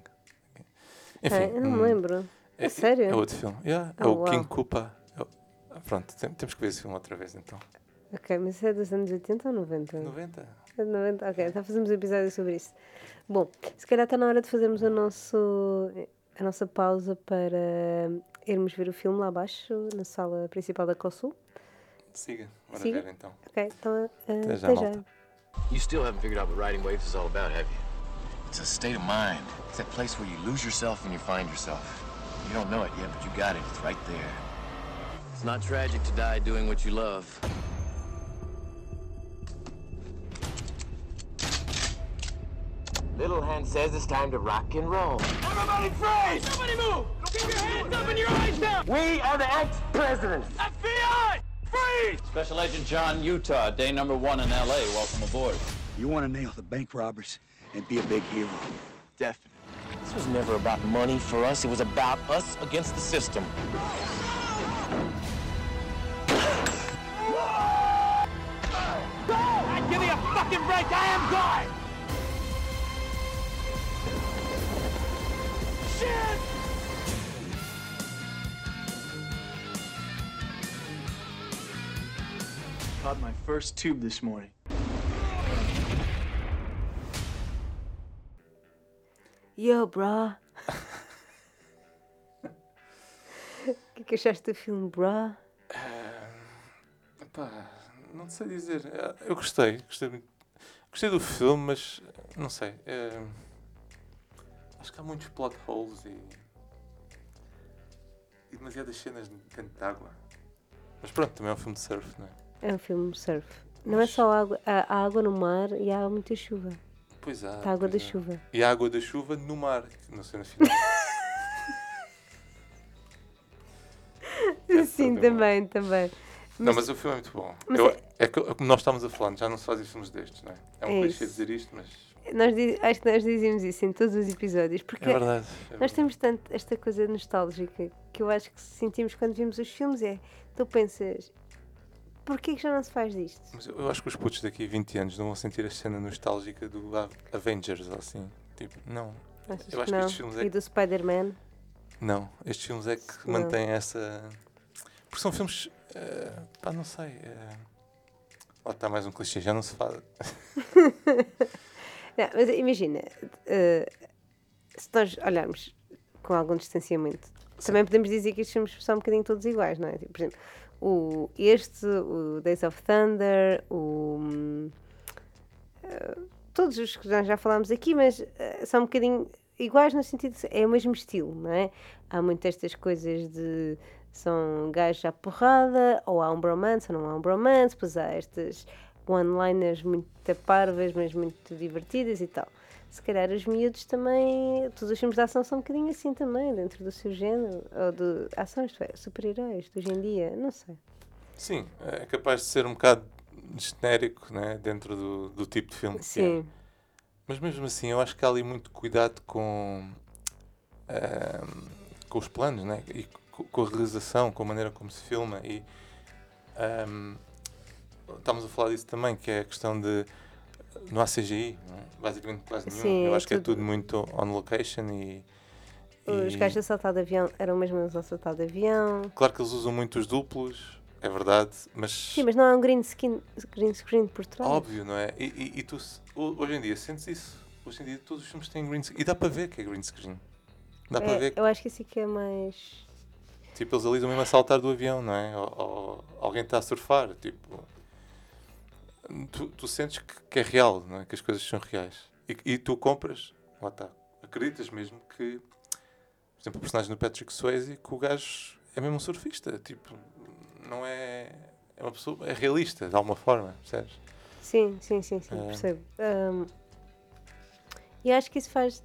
Enfim, Ah, eu não me hum, lembro. É, sério? É outro filme. Yeah, é Oh, o uau. King Koopa. É ah, Pronto, tem- temos que ver esse filme outra vez então. Ok, mas isso é dos anos 80 ou 90? 90? É de 90? Ok, então fazemos um episódio sobre isso. Bom, se calhar está na hora de fazermos o nosso, a nossa pausa para irmos ver o filme lá abaixo, na sala principal da COSUL. Siga, bora Siga. ver então. Ok, então eh, Até já, até já. You still haven't figured out what riding waves is all about, have you? It's a state of mind. It's that place where you lose yourself and you find yourself. You don't know it yet, but you got it. It's right there. It's not tragic to die doing what you love. Little Hand says it's time to rock and roll. Everybody freeze! Somebody move! Keep your hands up and your eyes down! We are the ex-presidents. FBI! Freeze! Special Agent John Utah, day number one in LA. Welcome aboard. You want to nail the bank robbers and be a big hero. Definitely. This was never about money for us. It was about us against the system. Give me a fucking break! I am God! Shit! Caught my first tube this morning. Yo, bro! O que é que achaste do filme, bro? Pá, não sei dizer. Eh, Eu gostei, gostei muito. Gostei do filme, mas não sei. eh, acho que há muitos plot holes e. e demasiadas cenas dentro de água. Mas pronto, também é um filme de surf, não é? É um filme de surf. Não é só água, há água no mar e há muita chuva. Pois há. Está a água da chuva. E a água da chuva no mar, não sei no final. Sim, também, também. Não, mas o filme é muito bom. Mas Eu- é- é que como nós estamos a falar, já não se fazem filmes destes, não é? É um É clichê dizer isto, mas Nós, acho que nós dizíamos isso em todos os episódios, porque é verdade. é nós verdade. temos tanto esta coisa nostálgica que eu acho que sentimos quando vimos os filmes é, tu pensas, porquê que já não se faz disto? Mas eu eu acho que os putos daqui a 20 anos não vão sentir a cena nostálgica do Avengers ou assim. Tipo, não. Achas Eu acho que que estes filmes é E do Spider-Man? Não. Estes filmes é que Não. mantêm essa. Porque são filmes. eh, pá, não sei. eh, Lá está mais um clichê, já não se faz. Não, mas imagina, eh, se nós olharmos com algum distanciamento, também podemos dizer que estes filmes são um bocadinho todos iguais, não é? Tipo, por exemplo, o, este, o Days of Thunder, o. hum, eh, todos os que nós já falámos aqui, mas eh, são um bocadinho iguais no sentido de é o mesmo estilo, não é? Há muito estas coisas de são gajos à porrada, ou há um bromance, ou não há um bromance, pois há estas one-liners muito parvas, mas muito divertidas e tal. Se calhar os miúdos também, todos os filmes de ação são um bocadinho assim também, dentro do seu género, ou de ação, isto é, super-heróis de hoje em dia, não sei. Sim, é capaz de ser um bocado genérico né? dentro do, do tipo de filme que é. Sim, Mas mesmo assim, eu acho que há ali muito cuidado com, ahm, com os planos, né? E co- com a realização, com a maneira como se filma. E ahm, estamos a falar disso também, que é a questão de. Não há CGI, não é? basicamente quase nenhum. Sim, eu acho que é tudo- muito on location e. os e- gajos a saltar de avião eram mesmo os a saltar de avião. Claro que eles usam muito os duplos, é verdade, mas. Sim, mas não há um green screen, green screen por trás. Óbvio, não é? E, e- e tu, hoje em dia, sentes isso. Hoje em dia, todos os filmes têm green screen. E dá para ver que é green screen. Dá para É, ver que eu acho que isso aqui é mais. tipo, eles ali estão mesmo a saltar do avião, não é? Ou, ou alguém está a surfar. Tipo, tu, tu sentes que, que é real, não é? Que as coisas são reais. E, e tu compras, lá está. Acreditas mesmo que, por exemplo, o personagem do Patrick Swayze, que o gajo é mesmo um surfista. Tipo, não é. É uma pessoa. É realista, de alguma forma, percebes? Sim, sim, sim, sim, É. percebo. Ahm, e acho que isso faz.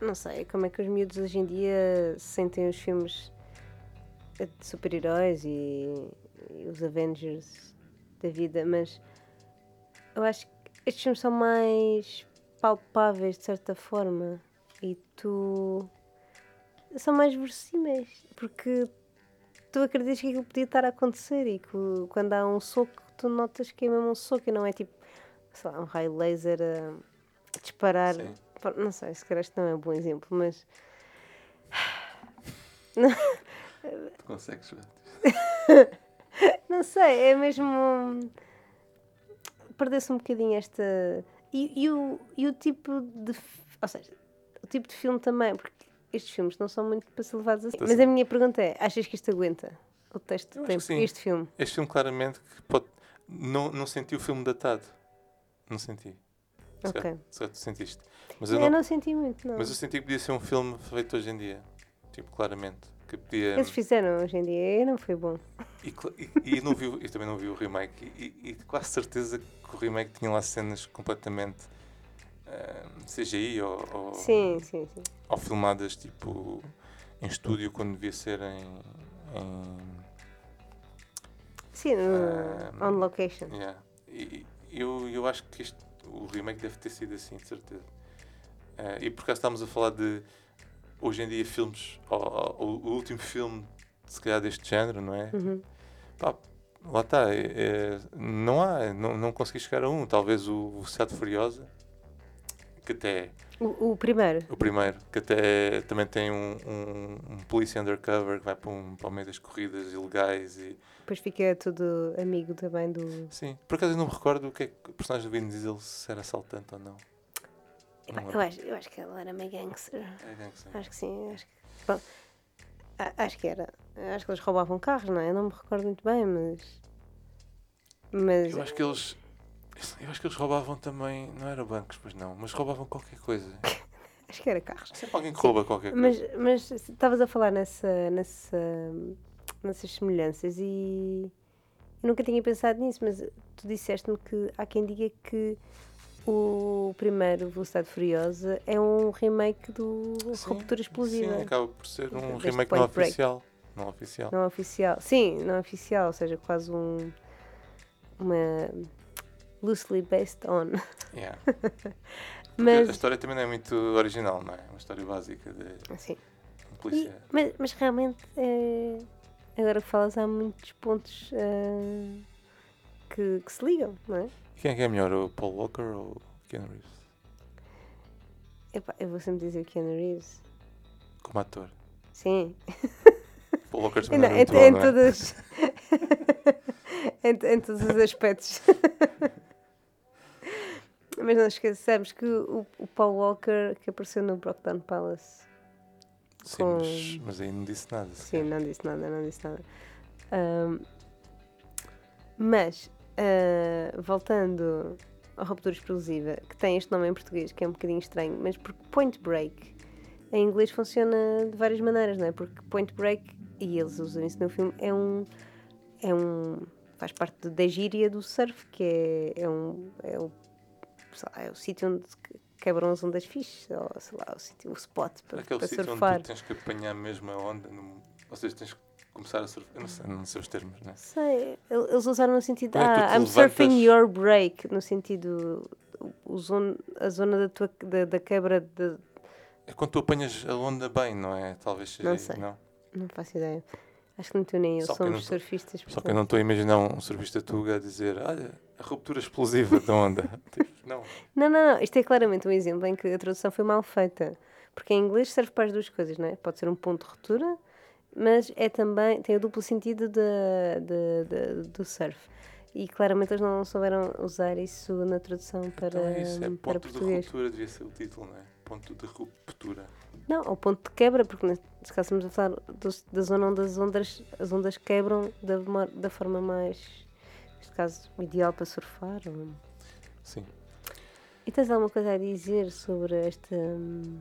não sei como é que os miúdos hoje em dia sentem os filmes de super-heróis e, e os Avengers da vida, mas eu acho que estes filmes são mais palpáveis de certa forma e tu são mais verossímeis porque tu acreditas que aquilo podia estar a acontecer e que quando há um soco tu notas que é mesmo um soco e não é tipo sei lá, um raio laser a disparar Sim. Não sei, se calhar isto não é um bom exemplo mas Tu consegues ver? Não sei, é mesmo. Perdeu-se um bocadinho esta. E, e o, e o tipo de. Ou seja, o tipo de filme também, porque estes filmes não são muito para ser levados assim. Tá Mas a minha pergunta é: achas que isto aguenta? O texto Eu acho tem que sim. este filme? Este filme claramente pode. Não, não senti o filme datado. Não senti. Se Ok. tu sentiste. Mas eu Eu não, não senti muito, não. mas eu senti que podia ser um filme feito hoje em dia. Tipo, claramente. Que podia. Eles fizeram hoje em dia e não foi bom. E, e, e não vi, eu também não vi o remake. E, e, quase certeza que o remake tinha lá cenas completamente ah, CGI ou, ou, Sim, sim, sim. ou filmadas tipo em estúdio quando devia ser em. em Sim, no, Ah, on location. yeah. E eu, eu acho que este, o remake deve ter sido assim, de certeza. Ah, e por acaso estávamos a falar de hoje em dia filmes, o último filme, se calhar deste género, não é? Uhum. Pá, lá está. é- é- não há, não, não consegui chegar a um. Talvez o Velocidade Furiosa, que até O, o primeiro. o primeiro, que até também tem um, um, um polícia undercover que vai para, um, para o meio das corridas ilegais e Depois fica tudo amigo também do. sim. Por acaso eu não me recordo o que é que o personagem do Vin Diesel se era assaltante ou não. Epá, eu, acho, eu acho que ela era meio gangster. É gangster. Acho que sim, acho que. A- acho que era. Acho que eles roubavam carros, não é? Eu não me recordo muito bem, mas. Mas. Eu acho que eles eu acho que eles roubavam também, não era bancos, pois não, mas roubavam qualquer coisa. acho que era carros. Sempre alguém que rouba qualquer Mas, coisa. mas estavas a falar nessa, nessa, nessas semelhanças e eu nunca tinha pensado nisso, mas tu disseste-me que há quem diga que o primeiro Velocidade Furiosa é um remake do Sim, Ruptura Explosiva. Sim, acaba por ser um Deste remake não oficial. Não oficial. Não oficial. Sim, não oficial, ou seja, quase um. Uma. loosely based on. Yeah. Mas. A história também não é muito original, não é? É uma história básica de Sim. E- mas, mas realmente, é, agora que falas, há muitos pontos ah, que, que se ligam, não é? Quem é que é melhor, o Paul Walker ou o Keanu Reeves? Epá, eu vou sempre dizer Keanu Reeves. Como ator. Sim. Paul Walker também Não, em, é muito em bom, não é? todos, em, em todos os aspectos. Mas não esqueçamos que o, o Paul Walker que apareceu no Brockdown Palace Sim, com- mas, mas aí não disse nada. Sim, não disse nada, não disse nada. Ahm, mas, ah, voltando ao Ruptura Explosiva, que tem este nome em português, que é um bocadinho estranho, mas porque Point Break em inglês funciona de várias maneiras, não é? Porque Point Break, e eles usam isso no filme, é um. É um faz parte da gíria do surf, que é, é um. É o, lá, é o sítio onde que- quebram as ondas fixes, ou sei lá, o, sítio, o spot para, Aquele para sítio surfar. onde tu tens que apanhar mesmo a onda, ou seja, tens que começar a surfar. Eu não sei, não sei os termos, né? Sei, el- eles usaram no sentido, Não é ah, te I'm surfing your break, no sentido, o- zon- a zona da, tua, da, da quebra de. É quando tu apanhas a onda bem, não é? Talvez seja Não sei. não? Não faço ideia. Acho que nem tu nem eu Só somos não tô- surfistas. Só que eu portanto- não estou a imaginar um surfista tuga a dizer olha, a ruptura explosiva da onda. Tipo, não. Não, não, não. Isto é claramente um exemplo em que a tradução foi mal feita. Porque em inglês serve para as duas coisas, não é? Pode ser um ponto de ruptura, mas é também, tem o duplo sentido da- da- da- do surf. E claramente eles não souberam usar isso na tradução para, então é isso, é para ponto de português. ruptura, devia ser o título, não é? Ponto de ruptura. Não, ao ponto de quebra, porque neste caso estamos a falar da zona onde as ondas, as ondas quebram da, da forma mais, neste caso, ideal para surfar. ou- Sim. E tens alguma coisa a dizer sobre esta. hum,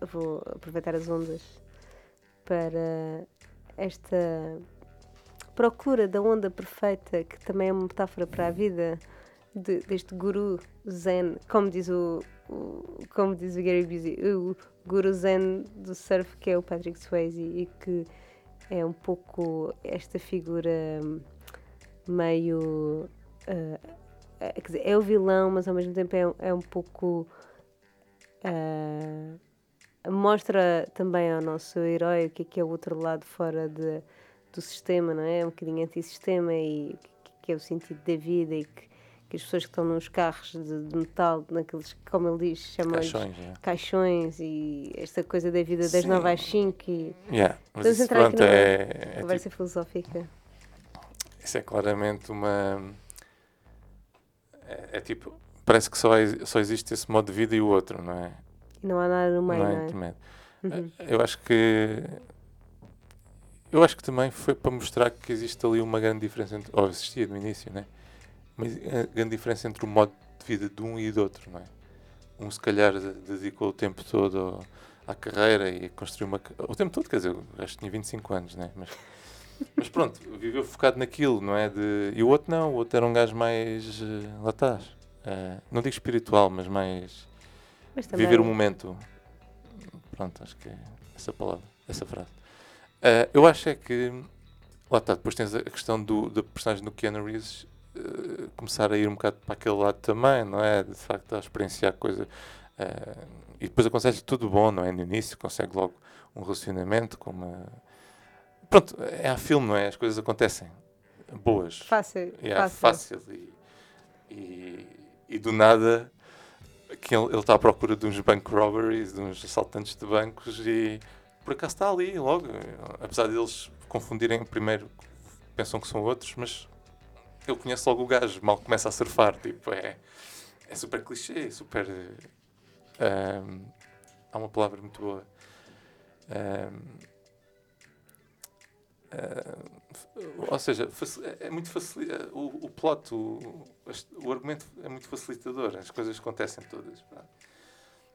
Vou aproveitar as ondas para esta procura da onda perfeita, que também é uma metáfora para a vida de- deste guru zen, como diz o, o- como diz o Gary Busey, o guru zen do surf que é o Patrick Swayze e que é um pouco esta figura meio é, quer dizer, é o vilão, mas ao mesmo tempo é, é um pouco. ah, mostra também ao nosso herói o que é que é o outro lado fora de, do sistema, não é? É um bocadinho antissistema e o que, que é o sentido da vida e que, que as pessoas que estão nos carros de, de metal, naqueles, como ele diz, chamam Caixões, yeah. caixões e esta coisa da vida das Sim. 9 às 5 e Yeah, mas Vamos entrar aqui numa é, é tipo- conversa filosófica. Isso é claramente uma. É, é tipo. Parece que só, ex- só existe esse modo de vida e o outro, não é? E não há nada no meio, não não é intermédio. Uhum. Eh, Eu acho que. Eu acho que também foi para mostrar que existe ali uma grande diferença entre. Ou existia no início, né? Mas a grande diferença entre o modo de vida de um e do outro, não é? Um se calhar de- dedicou o tempo todo à carreira e construiu uma. O tempo todo, quer dizer, o gajo tinha 25 anos, né? Mas, mas pronto, viveu focado naquilo, não é? De, e o outro não, o outro era um gajo mais. eh, lá estás. Eh, não digo espiritual, mas mais. Também, Viver o momento. Pronto, acho que é essa palavra, essa frase. Ah, eu acho é que. Lá está, depois tens a questão do, da personagem do Keanu Reeves eh, começar a ir um bocado para aquele lado também, não é? De facto, a experienciar coisa. ah, e depois aconselho tudo bom, não é? No início, consegue logo um relacionamento com uma. Pronto, é a filme, não é? As coisas acontecem boas. Fácil, Yeah, fácil. fácil. E, e, e do nada que ele ele está à procura de uns bank robberies, de uns assaltantes de bancos e por acaso está ali logo. Apesar deles confundirem primeiro, pensam que são outros, mas ele conhece logo o gajo, mal começa a surfar. Tipo, é, é super clichê, super. ahm, há uma palavra muito boa. Ahm, ah, ou seja, é é muito facil, é, o, o plot, o, o argumento é muito facilitador, as coisas acontecem todas.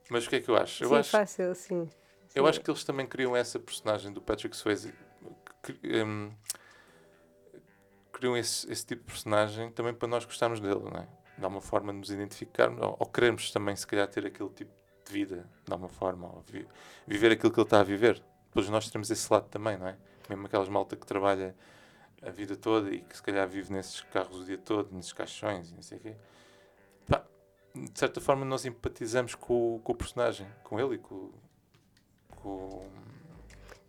Mas o que é que eu acho? Eu sim, acho, fácil, sim. eu Sim. acho que eles também criam essa personagem do Patrick Swayze. hum, criam esse, esse tipo de personagem também para nós gostarmos dele, não é? De alguma forma nos identificarmos, ou, ou queremos também, se calhar, ter aquele tipo de vida, de alguma forma, ou vi- viver aquilo que ele está a viver. Depois nós temos esse lado também, não é? Mesmo aquelas malta que trabalha a vida toda e que se calhar vive nesses carros o dia todo, nesses caixões e não sei o quê. Pá, de certa forma nós empatizamos com, o- com o personagem, com ele e com, com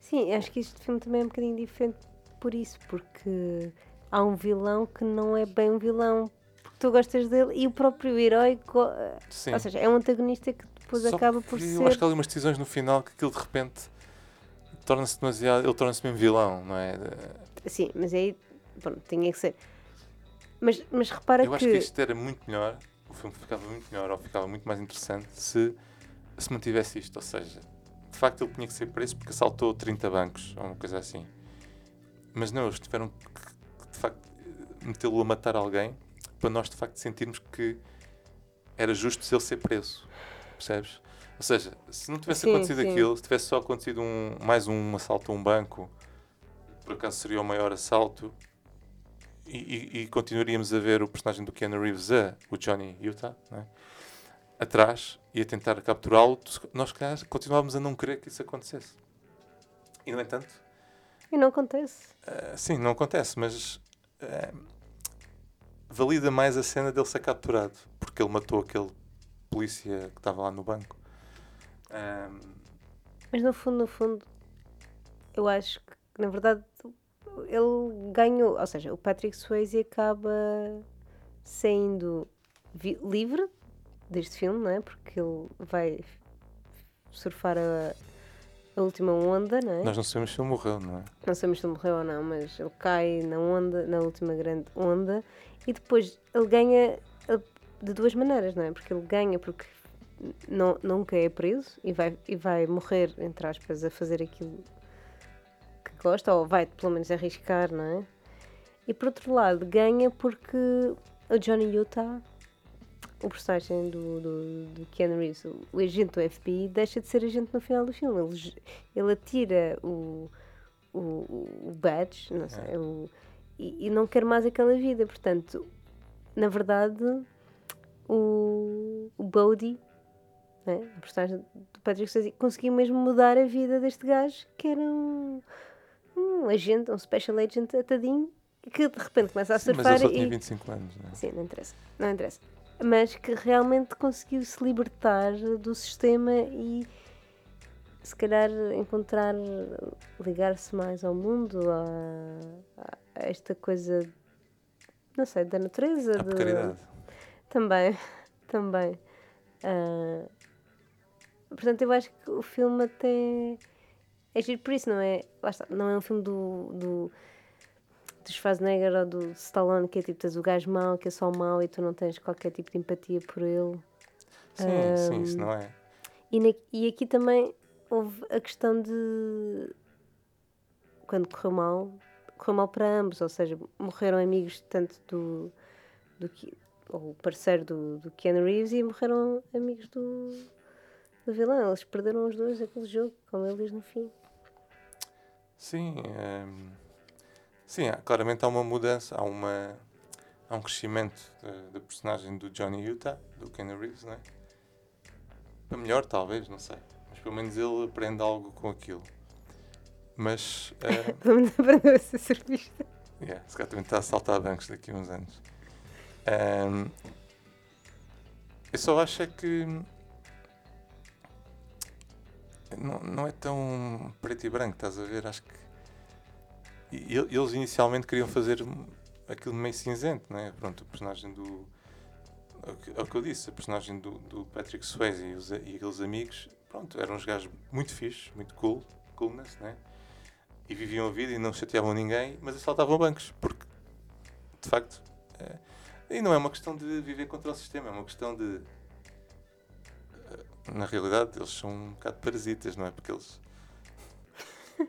Sim, acho que este filme também é um bocadinho diferente por isso, porque há um vilão que não é bem um vilão, porque tu gostas dele e o próprio herói, sim. ou seja, é um antagonista que depois Só acaba por que ser. Eu acho que há ali umas decisões no final que aquilo de repente torna-se demasiado. Ele torna-se mesmo vilão, não é? Sim, mas aí, pronto, tinha que ser. Mas, mas repara Eu que. acho que isto era muito melhor, o filme ficava muito melhor ou ficava muito mais interessante se se mantivesse isto. Ou seja, de facto ele tinha que ser preso porque assaltou 30 bancos ou uma coisa assim. Mas não, eles tiveram que, que, de facto metê-lo a matar alguém para nós de facto sentirmos que era justo se ele ser preso. Percebes? Ou seja, se não tivesse Sim, acontecido sim. aquilo, se tivesse só acontecido um, mais um assalto a um banco, por acaso seria o maior assalto, e, e- e continuaríamos a ver o personagem do Keanu Reeves, a, o Johnny Utah, não é? atrás e a tentar capturá-lo, nós calhar, continuávamos a não querer que isso acontecesse. E, no entanto, E não acontece. ah, sim, não acontece, mas ah, valida mais a cena dele ser capturado, porque ele matou aquele polícia que estava lá no banco. Ah, Mas no fundo, no fundo, eu acho que, na verdade, ele ganhou. Ou seja, o Patrick Swayze acaba saindo livre deste filme, não é? Porque ele vai surfar a, a última onda, não é? nós não sabemos se ele morreu, não é? Não sabemos se ele morreu ou não, mas ele cai na onda, na última grande onda, e depois ele ganha de duas maneiras, não é? Porque ele ganha porque não, nunca é preso e vai, e vai morrer, entre aspas, a fazer aquilo que gosta, ou vai pelo menos arriscar, não é? E por outro lado, ganha porque o Johnny Utah, o personagem do, do, do Keanu Reeves, o, agente do FBI, deixa de ser agente no final do filme. Ele, ele atira o, o, o badge, não sei, o- e, e não quer mais aquela vida. Portanto, na verdade, o, o Bodhi, né, o personagem do Patrick Swayze, conseguiu mesmo mudar a vida deste gajo, que era um, um agente, um special agent atadinho, que de repente começa a Sim, mas surfar ele só e. tinha 25 anos, não é? Sim, não interessa. Não interessa. Mas que realmente conseguiu se libertar do sistema e se calhar encontrar, ligar-se mais ao mundo, a, a esta coisa, não sei, da natureza. A de-. Também, também. Ah, portanto, eu acho que o filme até é giro por isso, não é? Está, não é um filme do, do, do Schwarzenegger ou do Stallone que é tipo, tens o gajo mau, que é só mau e tu não tens qualquer tipo de empatia por ele. Sim, sim, isso não é. E, na- e aqui também houve a questão de quando correu mal, correu mal para ambos, ou seja, morreram amigos tanto do, do ou o parceiro do, do Keanu Reeves e morreram amigos do, do vilão. Eles perderam os dois aquele jogo, como ele diz no fim. Sim, ehm, sim, há- claramente há uma mudança, há, uma, há um crescimento da- personagem do Johnny Utah, do Ken Reeves, não é? Para melhor, talvez, não sei. Mas pelo menos ele aprende algo com aquilo. Mas, eh, Vamos aprender a ser surfista. yeah, se calhar também está a saltar bancos daqui a uns anos. Ehm, eu só acho é que não, não é tão preto e branco, estás a ver? Acho que eles inicialmente queriam fazer aquilo meio cinzento, não é? Pronto, o personagem do. É o que- é o que eu disse, a personagem do, do Patrick Swayze e, os, e aqueles amigos, pronto, eram uns gajos muito fixes, muito cool, coolness, né? E viviam a vida e não chateavam ninguém, mas assaltavam bancos, porque, de facto, é, e não é uma questão de viver contra o sistema, é uma questão de. Na realidade, eles são um bocado parasitas, não é? Porque eles.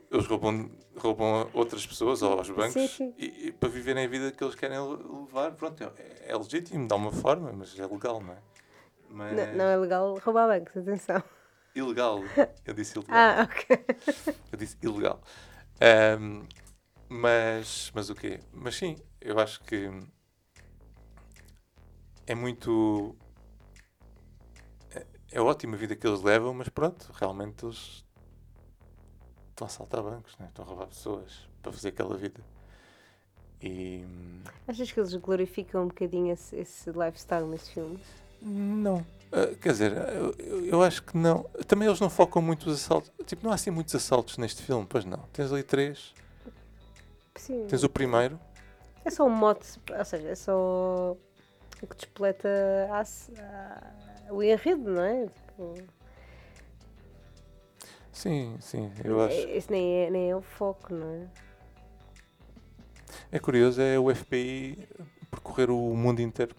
Eles roubam, roubam a outras pessoas ou aos bancos. E, e para viverem a vida que eles querem le- levar, pronto, é, é legítimo, de uma forma, mas é legal, não é? Mas Não, não é legal roubar bancos, atenção. ilegal. Eu disse ilegal. Ah, ok. Eu disse ilegal. Ahm, mas, mas o quê? Mas sim, eu acho que é muito. É, ótima a vida que eles levam, mas pronto, realmente eles estão a assaltar bancos, né? estão a roubar pessoas para fazer aquela vida. E. Achas que eles glorificam um bocadinho esse, esse lifestyle nesse filme? Não. Ah, quer dizer, eu, eu- eu acho que não. Também eles não focam muito os assaltos. Tipo, não há assim muitos assaltos neste filme, pois não. Tens ali três. Sim. Tens o primeiro. É só um mote, ou seja, é só o que despleta a, a- o enredo, não é? Tipo, Sim, sim, eu acho. é- Esse nem é, nem é o foco, não é? É curioso, é o FBI percorrer o mundo inteiro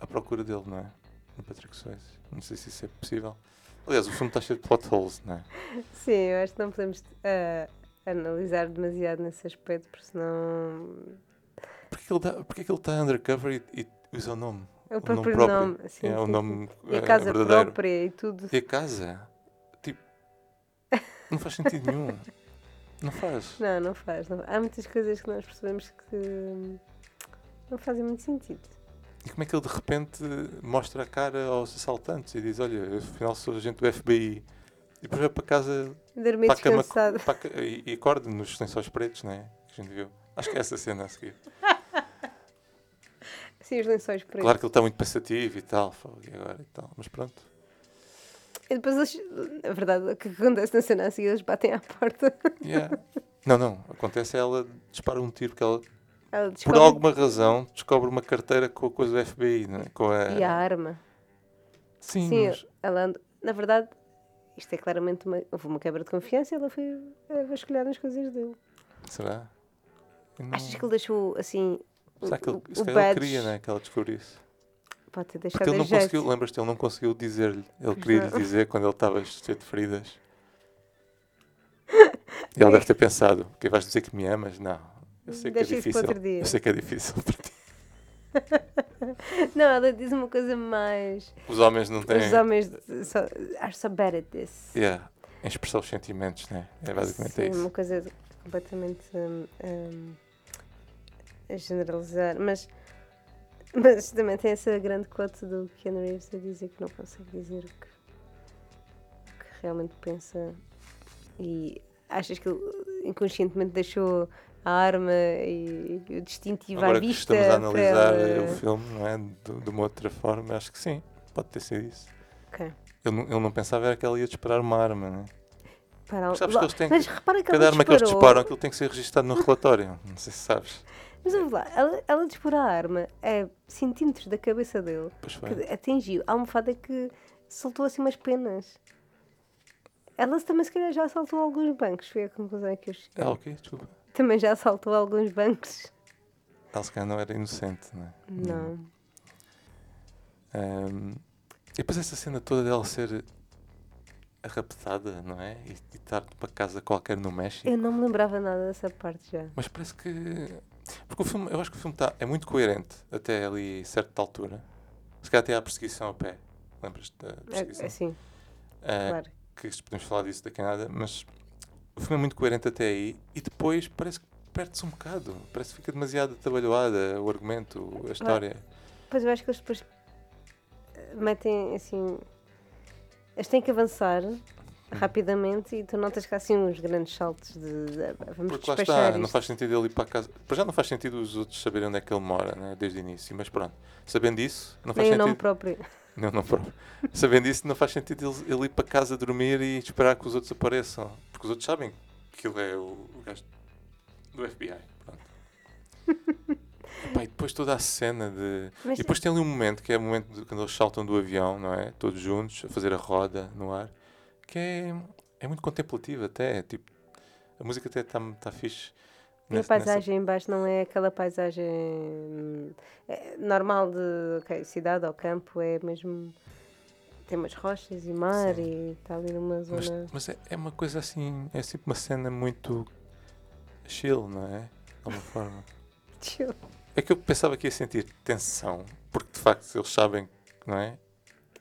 à procura dele, não é? No Patrick Swayze. Não sei se isso é possível. Aliás, o filme está cheio de plot holes, não é? Sim, eu acho que não podemos ah, analisar demasiado nesse aspecto, porque senão Porquê que ele está, porquê que ele está undercover e, e usa o nome? É o O nome próprio próprio. nome. sim, é o sim, nome sim. E a eh, casa verdadeiro. própria e tudo. E a casa? Tipo, não faz sentido nenhum. Não faz. Não, não faz. não- Há muitas coisas que nós percebemos que não fazem muito sentido. E como é que ele de repente mostra a cara aos assaltantes e diz: Olha, afinal sou agente do FBI. E depois vai para casa Dormir para a cama descansado. para e, e acorda nos lençóis pretos, não é? Que a gente viu. Acho que é essa cena a seguir. Sim, os lençóis pretos. Claro que ele está muito pensativo e tal, e agora e tal, mas pronto. E depois, eles, na verdade, o que acontece na cena a seguir, eles batem à porta. Yeah. Não, não, acontece é ela dispara um tiro, porque ela, Ela por descobre- alguma razão, descobre uma carteira com a coisa do FBI, não é? Com a... E a arma. Sim, Sim, mas- ela anda... Na verdade, isto é claramente uma... Houve uma quebra de confiança e ela foi a vasculhar nas coisas dele. será? Não- Achas que ele deixou, assim, Será que ele, o, o ele queria, né, que ela descobrisse? Pode ter Porque deixado ele a não jeito. conseguiu, lembras-te, ele não conseguiu dizer-lhe. Ele Pois queria lhe não. dizer quando ele estava cheio de feridas. E ela deve ter pensado, que vais dizer que me amas? Não, eu sei que Deixa é isso para difícil. outro dia. Eu sei que é difícil para ti. Não, ela diz uma coisa mais... Os homens não têm... Os homens so, are so bad at this. Yeah, expressar os sentimentos, né? É basicamente Sim, isso. uma coisa completamente hum, hum, a generalizar, mas, mas também tem essa grande quote do Keanu Reeves a dizer que não consegue dizer o que, o que realmente pensa e achas que ele inconscientemente deixou a arma e, e o distintivo Agora à que vista. estamos a para analisar ela- o filme, não é? De, de uma outra forma, acho que sim, pode ter sido isso. Ok. Ele, não- ele não pensava era que ela ia disparar uma arma, né? Para Mas sabes que eles têm Mas que- repara que Cada arma que eles disparou. disparam, aquilo tem que ser registado no relatório. Não sei se sabes. Mas vamos lá, ela, ela disparou a arma a centímetros da cabeça dele, Pois foi. que atingiu a almofada que soltou assim umas penas. Ela também se calhar já assaltou alguns bancos, foi a conclusão que eu cheguei. Ah, ok, desculpa. Também já assaltou alguns bancos. Ela se calhar não era inocente, não é? Não. Ahm, e depois essa cena toda dela ser raptada, não é? E, e estar numa casa qualquer no México. Eu não me lembrava nada dessa parte já. Mas parece que. Porque o filme, eu acho que o filme tá, é muito coerente até ali certa altura. Se calhar até à perseguição a pé. Lembras-te da É, perseguição? assim, Ah, claro. que podemos falar disso daqui a nada, mas o filme é muito coerente até aí e depois parece que perde-se um bocado. Parece que fica demasiado atabalhoada o argumento, a história. Pois eu acho que eles depois metem assim. Eles têm que avançar. Rapidamente e tu notas que há assim uns grandes saltos de. de- vamos Porque lá está, não isto. faz sentido ele ir para casa. Para já não faz sentido os outros saberem onde é que ele mora, né, desde o início, mas pronto. Sabendo isso, não faz Nem o sentido. nome próprio. Não, não próprio. Sabendo isso, não faz sentido ele, ele ir para casa dormir e esperar que os outros apareçam. Porque os outros sabem que ele é o, o gajo do FBI. Pronto. Epá, e depois toda a cena de. Mas E depois tem ali um momento que é o momento de quando eles saltam do avião, não é? Todos juntos, a fazer a roda no ar, que é, é muito contemplativo até. Tipo, a música até está tá fixe. E a nessa- nessa- paisagem em baixo não é aquela paisagem hum, é, normal de ok, cidade ou campo, é mesmo. Tem umas rochas e mar e está ali numa Mas, zona. mas é, é uma coisa assim, é sempre uma cena muito chill, não é? De alguma forma. Chill. É que eu pensava que ia sentir tensão, porque de facto eles sabem, não é?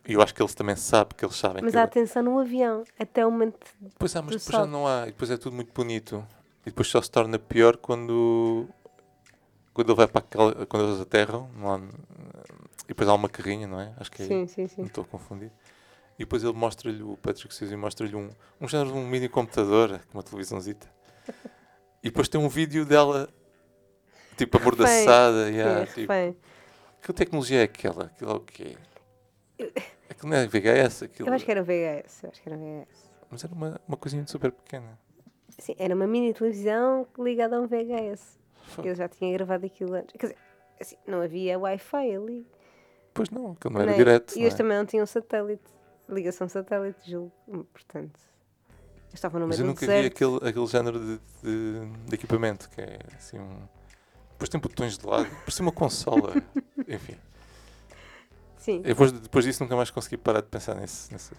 E eu acho que eles também sabem que eles sabem Mas há ele- tensão no avião, até o momento. Pois há, mas depois já salto. não há. E depois é tudo muito bonito. E depois só se torna pior quando. Quando ele vai para aquela. Quando eles aterram. Lá, e depois há uma carrinha, não é? Acho que é. Sim, sim, Não sim. estou a confundir. E depois ele mostra-lhe, o Patrick Swayze mostra-lhe um, um género de um mini computador, uma televisãozita. E depois tem um vídeo dela, tipo, amordaçada. yeah, Sim, tipo, refém. que tecnologia é aquela? Aquilo é o quê? Aquilo não é VHS, aquilo... Eu acho que era VHS, eu acho que era VHS. Mas era uma, uma coisinha super pequena. Sim, era uma mini televisão ligada a um VHS. Fuck. Eu já tinha gravado aquilo antes. Quer dizer, assim, não havia Wi-Fi ali. Pois não, aquilo não era Nem- direto. E não eles é? também não tinham satélite. Ligação satélite, julgo. Portanto, eles estavam no Mas meio eu do nunca vi deserto. aquele, aquele género de, de, de equipamento, que é assim um... Depois tem botões de lado, parece uma consola. Enfim, Sim, eu depois, depois disso nunca mais consegui parar de pensar nisso. nisso.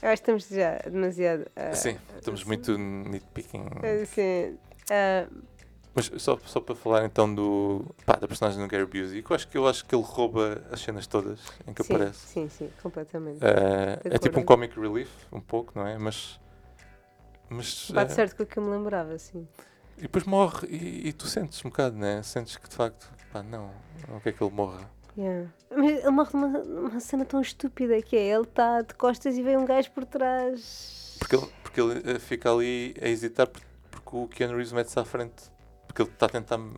eu acho que estamos já demasiado. ah, Sim, estamos muito nitpicking. Ah, Mas só, só para falar então do, pá, da personagem do Gary Busey, que eu acho que eu acho que ele rouba as cenas todas em que sim, aparece. sim, sim, completamente. De é tipo um comic relief, um pouco, não é? Mas. Mas. Bate eh, certo com o que eu me lembrava, sim. e depois morre e, e tu sentes um bocado, né? Sentes que de facto, pá, não, não quer que ele morra. Yeah. Mas ele morre numa, numa cena tão estúpida que é ele está de costas e vem um gajo por trás. Porque ele, porque ele eh, fica ali a hesitar por- porque o Keanu Reeves mete-se à frente. Porque ele está a tentar. hum,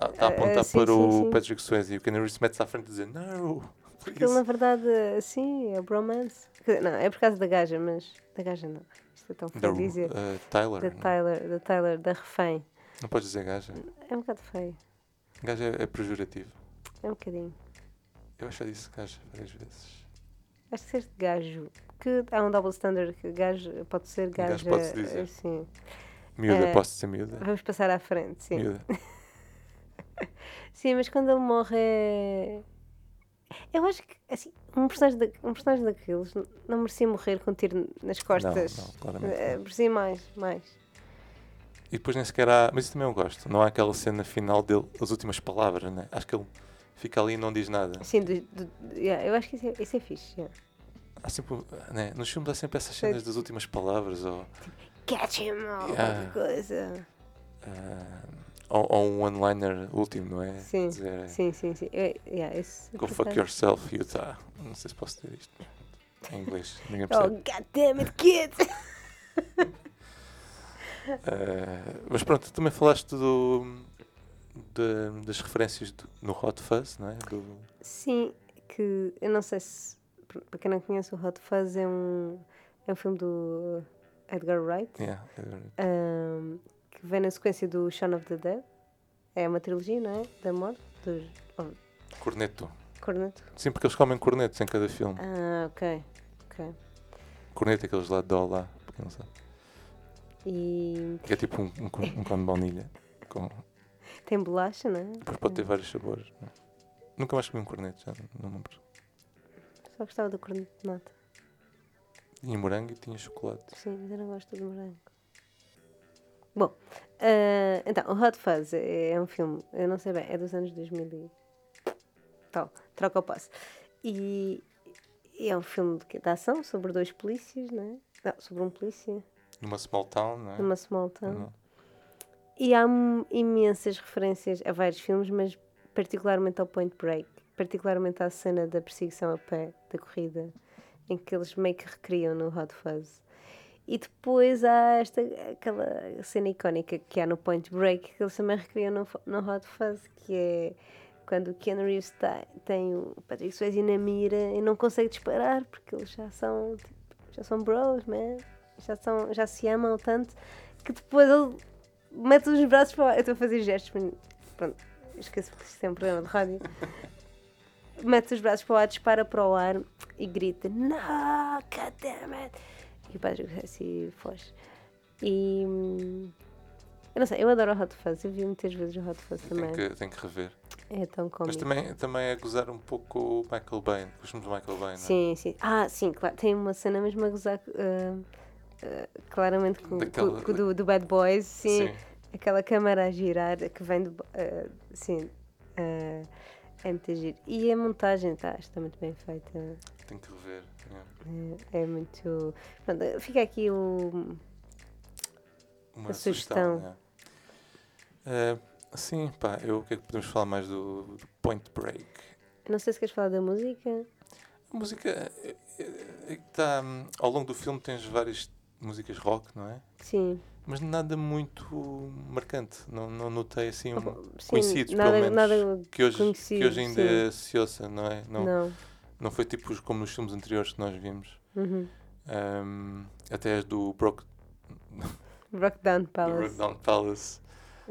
a- Está a Eh, apontar sim, para sim, o sim. Patrick Swayze e o Keanu Reeves mete-se à frente e dizer não, Porque ele, na verdade, sim, é bromance. Não, é por causa da gaja, mas. Da gaja não. Isto é tão Da feio dizer. eh, Tyler. Da não? Tyler, da Tyler, da refém. Não podes dizer gaja. É um bocado feio. Gaja é, é pejorativo. É um bocadinho. Eu acho disse gaja várias vezes. Acho que ser gajo. Que há um double standard que gajo pode ser gaja. gajo pode-se dizer. Sim. Miúda, Eh, posso dizer miúda? Vamos passar à frente, sim. Miúda. Sim, mas quando ele morre é. Eu acho que assim, um personagem, da, um personagem daqueles não merecia morrer com um tiro nas costas. não, claramente Eh, não. Merecia mais, mais. E depois nem sequer há. Mas isso também eu gosto. Não há aquela cena final dele, as últimas palavras, né? Acho que ele fica ali e não diz nada. Sim, do, do- yeah, eu acho que isso é, isso é fixe. yeah. Há sempre. Né? Nos filmes há sempre essas cenas das últimas palavras ou. Catch him ou Yeah. coisa. ah, ou, ou um one-liner último, não é? Sim, Dizer, sim, sim, sim. É, yeah, esse, Go fuck yourself, Utah. Não sei se posso dizer isto. Em inglês, ninguém Oh, percebe. god damn it, kid! Eh, mas pronto, também falaste do, de- das referências do- no Hot Fuzz, não é? Do, Sim, que eu não sei se. Para quem não conhece, o Hot Fuzz é um, é um filme do Edgar Wright. yeah, ahm, que vem na sequência do Shaun of the Dead. É uma trilogia, não é? Da morte, dos corneto. Corneto. Sim, porque eles comem cornetos em cada filme. Ah, ok. ok. Corneto é aqueles lá de Olá, para quem não sabe. E Que é tipo um, um, um de baunilha. Com, tem bolacha, não é? depois pode ter vários sabores. não é? Nunca mais comi um corneto, já não me lembro. Só gostava do corneto de nata. Tinha morango e tinha chocolate. Sim, mas eu não gosto de morango. Bom, ah, então, o Hot Fuzz é, é um filme, eu não sei bem, é dos anos 2000 e tal, troca o passo. E, e é um filme de, de ação sobre dois polícias, não é? Não, sobre um polícia Numa small town, não é? numa small town. Não. E há imensas referências a vários filmes, mas particularmente ao Point Break, particularmente à cena da perseguição a pé, da corrida, em que eles meio que recriam no Hot Fuzz. E depois há esta, aquela cena icónica que há no Point Break, que eles também recriam no, no Hot Fuzz, que é quando o Keanu Reeves tá- tem o Patrick Swayze na mira e não consegue disparar, porque eles já são, tipo, já são bros, man. Já, são, já se amam tanto, que depois ele mete os braços para o ar. Eu estou a fazer gestos, mas pronto, esqueço que isto é um programa de rádio. mete os braços para o ar, dispara para o ar e grita: No, God damn it! E o Patrick assim foge. E. Eu não sei, eu adoro o Hot Fuzz, eu vi muitas vezes o Hot Fuzz também. Tenho que, tenho que rever. É tão Mas cómico. também, também é gozar um pouco o Michael Bay, com os filmes do Michael Bay, não é? Sim, sim. Ah, sim, claro. Tem uma cena mesmo a gozar ah, claramente com, Daquela- com- do, do Bad Boys, sim. Sim. Aquela câmara a girar que vem do. ah, sim. ah, é muito giro. E a montagem tá, está muito bem feita. Tenho que rever. yeah. É, é muito. Pronto, fica aqui o. Uma A sugestão. yeah. Eh, sim, pá, eu, o que é que podemos falar mais do, do Point Break? Não sei se queres falar da música. A música está. ao longo do filme tens várias músicas rock, não é? Sim. Mas nada muito marcante. Não, não notei assim um, Sim, conhecidos, nada, pelo menos. nada que, hoje, que conhecido, hoje ainda sim. se ouça, não é? Não, Não. não foi tipo os- como nos filmes anteriores que nós vimos. Uhum. Ahm, até as do Broke, Rockdown do Palace. Brokedown Palace,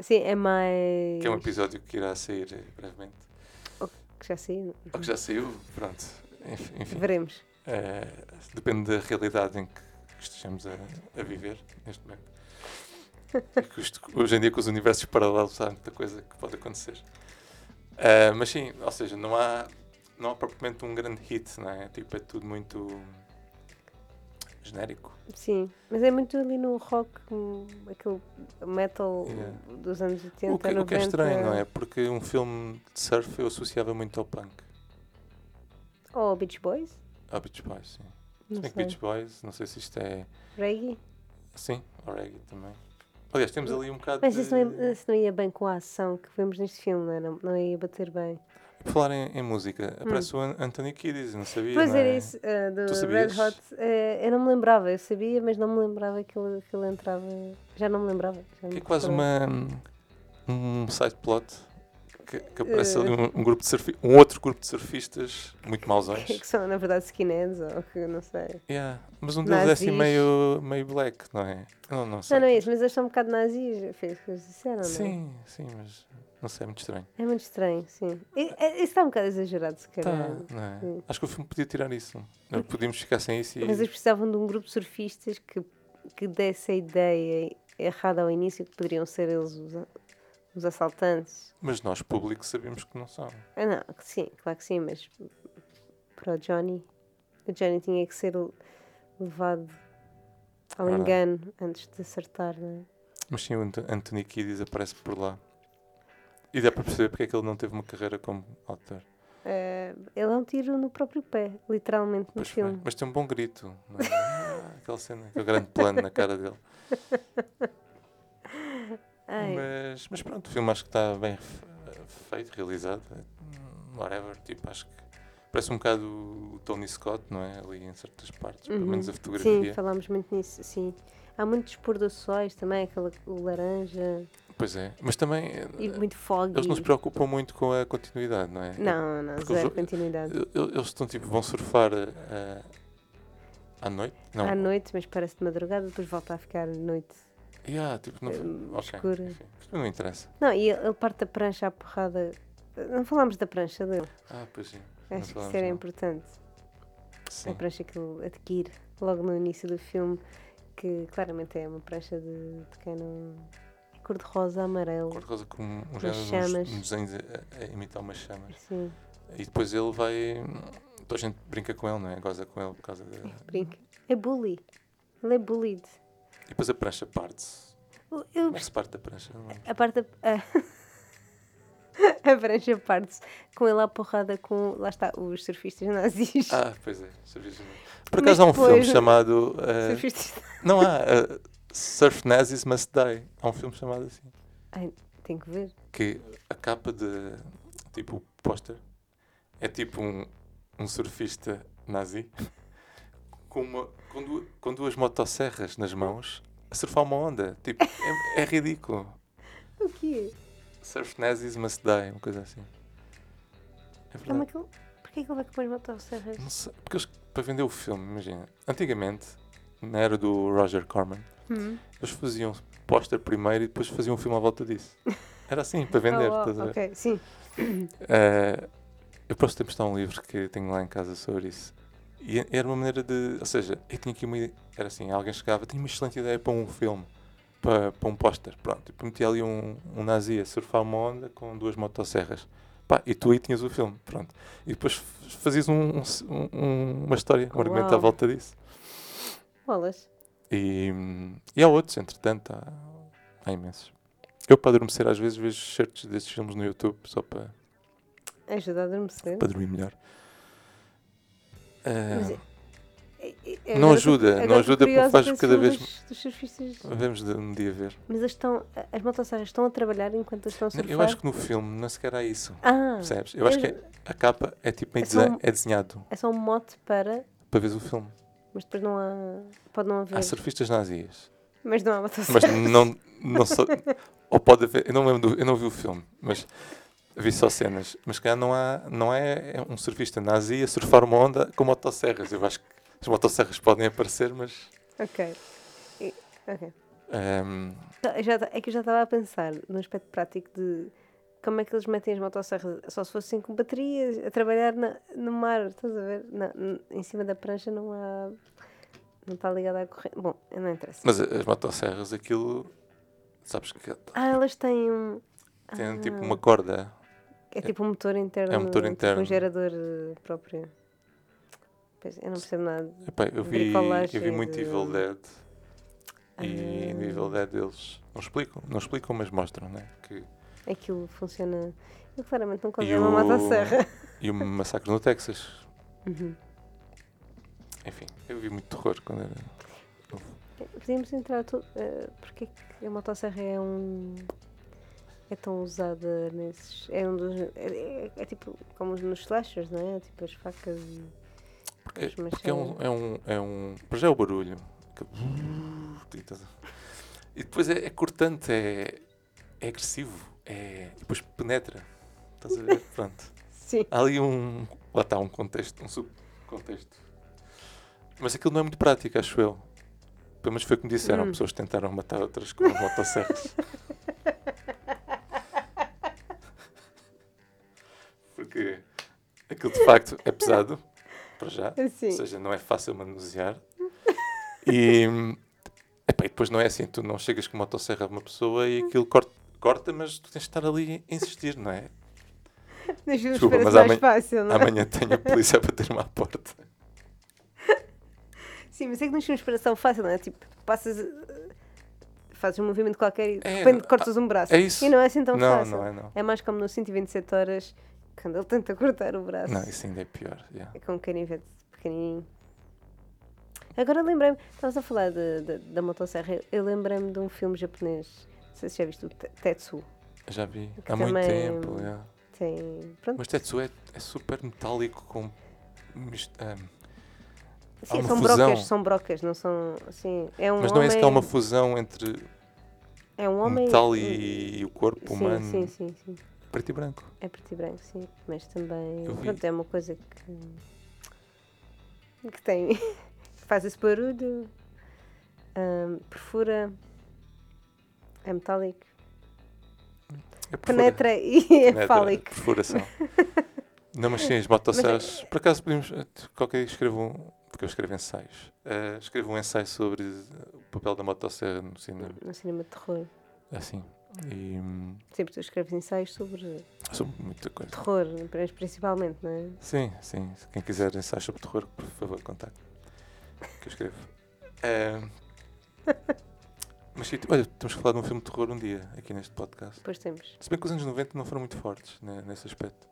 Sim, é mais. que é um episódio que irá sair brevemente. que já saiu. Ou que já saiu, pronto. Enfim. Veremos. Eh, depende da realidade em que estejamos a, a viver neste momento. Que isto- hoje em dia com os universos paralelos há muita coisa que pode acontecer. Eh, mas sim, ou seja, não há, não há propriamente um grande hit, não é? Tipo, é tudo muito genérico. Sim, mas é muito ali no rock, aquele metal Yeah. dos anos 80, O que, o 90. que é estranho, não é? Porque um filme de surf eu associava muito ao punk. Ou Beach Boys? Ao Beach Boys, sim. Não que sei. Beach Boys, não sei se isto é. Reggae? Sim, ao reggae também. Aliás, temos ali um bocado. Mas de... isso não, ia, isso não ia bem com a ação que vemos neste filme, não, era? não ia bater bem. Por falar em, em música, aparece o An- Anthony Kiedis, eu não sabia. Hum. Pois não era é? isso, ah, do Red? Hot. eh, eu não me lembrava, eu sabia, mas não me lembrava que ele, que ele entrava. Já não me lembrava. Que é quase uma, um side plot que, que aparece Eh. ali um, um grupo de surfi um outro grupo de surfistas muito mausões. Que são, na verdade, skinheads, ou que não sei. Yeah, Mas um deles é assim Nazis. meio, meio black, não é? Não, não sei. Não, não é isso, mas eles são um bocado nazis, foi isso que eles disseram, não é? Sim, sim, mas não sei, é muito estranho. É muito estranho, sim. E- é- Isso está um bocado exagerado, se Tá, calhar. não é? sim. Acho que o filme podia tirar isso. Não, Podíamos ficar sem isso e. Mas eles precisavam de um grupo de surfistas que, que desse a ideia errada ao início que poderiam ser eles os, os assaltantes. Mas nós, público, sabemos que não são. Ah, não, sim, claro que sim, mas para o Johnny, o Johnny tinha que ser levado ao Verdade. engano antes de acertar, não é? Mas sim, o Ant- Anthony Kiedis aparece por lá. E dá para perceber porque é que ele não teve uma carreira como autor. Eh, ele é um tiro no próprio pé, literalmente no foi. filme. Mas tem um bom grito. não é? Aquela cena, aquele grande plano na cara dele. Mas, mas pronto, o filme acho que está bem fe- feito, realizado. Whatever, tipo, acho que Parece um bocado o Tony Scott, não é? Ali em certas partes, pelo Uhum. menos a Sim, fotografia. falámos muito nisso, sim. Há muitos pôr do sóis também, aquele o laranja Pois é. Mas também e muito foggy. eles não se preocupam muito com a continuidade, não é? Não, não, Porque zero os- continuidade. Eles estão tipo, vão surfar eh, à noite? Não. À noite, mas parece de madrugada, depois volta a ficar noite. Yeah, tipo, não, Hum, ok, escura. enfim. Não interessa. Não, e ele, parte da prancha à porrada. Não falámos da prancha dele. Ah, pois sim. Acho que isso era não. importante. Sim. A prancha que ele adquire logo no início do filme, que claramente é uma prancha de, de quem não. É cor-de-rosa, amarelo. Cor-de-rosa com um género de uns desenhos a, a imitar umas chamas. Sim, E depois ele vai. Toda a gente brinca com ele, não é? Goza com ele por causa da. brinca. É bully. Ele é bullied. E depois a prancha parte-se. Eu- é se parte a prancha? Não lembro. A parte da. A, a prancha parte-se com ele à porrada com. Lá está, os surfistas nazis. Ah, pois é. serviço mesmo. Por Mas acaso há um filme chamado. eh, Surfistas. não há. eh, Surf Nazis Must Die. Há um filme chamado assim. Ai, tem que ver. Que a capa de. Tipo, o póster. É tipo um, um surfista nazi. Com, uma, com, du- com duas motosserras nas mãos. A surfar uma onda. Tipo, é, é ridículo. O quê? Surf Nazis Must Die. Uma coisa assim. É Como é verdade. que ele. Porquê que ele vai com as motosserras? Não sei, porque eles, para vender o filme, imagina. Antigamente, na era do Roger Corman, Hum. eles faziam póster primeiro e depois faziam um filme à volta disso. Era assim, para vender. Oh, oh, estás a ver? ok, sim. Eh, eu posso ter postado um livro que tenho lá em casa sobre isso. E era uma maneira de. Ou seja, eu tinha aqui uma ideia. Era assim: alguém chegava, tinha uma excelente ideia para um filme, para, para um póster. Pronto, e metia ali um, um nazi a surfar uma onda com duas motosserras. Pá, e tu aí tinhas o filme. Pronto. E depois fazias um- um- um- uma história, um argumento à volta disso. Bolas. E, e há outros, entretanto, há, há imensos. Eu, para adormecer, às vezes vejo certos desses filmes no YouTube, só para, Ajuda a adormecer. para dormir melhor. Ah, é- É- é- Não ajuda, não agora estou ajuda porque faz cada vez- Dos, dos surfistas. vamos de um dia ver. Mas eles estão. As motosserras estão a trabalhar enquanto estão a surfar? Eu acho que no filme não sequer há isso. Ah, Percebes? Eu acho que a capa é tipo meio É um- é desenhado é só um mote para. para ver o filme. Mas depois não há. Pode não haver. Há surfistas nazis. Mas não há motosserras. Mas não, não só. Ou pode haver. Eu não lembro do- eu não vi o filme, mas vi só cenas. Mas cá não há. Não é um surfista nazi a surfar uma onda com motosserras. Eu acho que as motosserras podem aparecer, mas. Ok. E- ok. ehm, já é que eu já estava a pensar no aspecto prático de como é que eles metem as motosserras só se fossem com baterias a trabalhar na- no mar, estás a ver? Em cima da prancha não há. Não está ligada à corrente. Bom, não interessa. mas as motosserras, aquilo. Sabes que Ah, elas têm um. tem tipo Ah, uma corda. É tipo um motor interno. É um motor tipo interno. um gerador eh, próprio. Eu não percebo nada. Epá, eu vi, eu vi muito de- Evil Dead e no Ah. Evil Dead eles não explicam, não explicam, mas mostram, né? Que, Aquilo funciona. Eu claramente E usei uma motosserra. e o massacre no Texas. Uhum. Enfim, eu vi muito terror quando era. Podíamos entrar. To... eh, porque é que a motosserra é um. É tão usada nesses. É um dos. É, é- é tipo como nos slashers, não é? Tipo as facas e. É, os porque é um, é um. É um. Para já é o barulho. E depois é, é cortante, é, é agressivo, é, e depois penetra. Estás a ver? Pronto. Sim. Há ali um. Lá está, um contexto, um subcontexto. Mas aquilo não é muito prático, acho eu. Pelo menos foi como disseram, Hum. pessoas tentaram matar outras com motosserras. Porque aquilo de facto é pesado, para já. Sim. Ou seja, não é fácil manusear. E, epá, e depois não é assim, tu não chegas com uma motosserra a uma pessoa e aquilo corta, corta, mas tu tens de estar ali a insistir, não é? Desculpa, mas mais amanhã- fácil, não é? Amanhã tenho a polícia a bater-me à porta. Sim, mas é que nos filmes parece tão fácil, não é? Tipo, passas. Fazes um movimento qualquer e de É, repente não- cortas um braço. é isso. E não é assim tão não, fácil. não é não. É mais como no 127 horas, quando ele tenta cortar o braço. Não, isso ainda é pior. yeah. É com um canivete pequenininho. Agora lembrei-me, estavas a falar de- de- da motosserra, eu- lembrei-me de um filme japonês, não sei se já viste, o Te- Tetsu. Já vi. Há muito tempo. yeah. tem. Pronto. Mas Tetsu é, é super metálico com. mist- ah, Sim, são fusão. brocas, são brocas, não são. Assim, é um mas não é homem, isso que é uma fusão entre é um o homem metal e, e o corpo sim, humano Sim, sim, sim. Preto e branco. É preto e branco, sim. Mas também. Pronto, é uma coisa que. que tem. que faz esse barulho. ahm, perfura. É metálico. É Penetra e é penetra, fálico. Perfuração. não, mas sim, as motosserras. Por acaso podemos. Qualquer dia escrevo um. Porque eu escrevo ensaios. eh, escrevo um ensaio sobre o papel da motosserra no cinema. No cinema de terror. Assim. E. Sempre tu escreves ensaios sobre sobre muita coisa. terror, principalmente, não é? Sim, sim. Se Quem quiser ensaios sobre terror, por favor, contacte. Que eu escrevo. Eh, mas sim, olha, temos que falar de um filme de terror um dia aqui neste podcast. Depois temos. Se bem que os anos 90 não foram muito fortes né, nesse aspecto.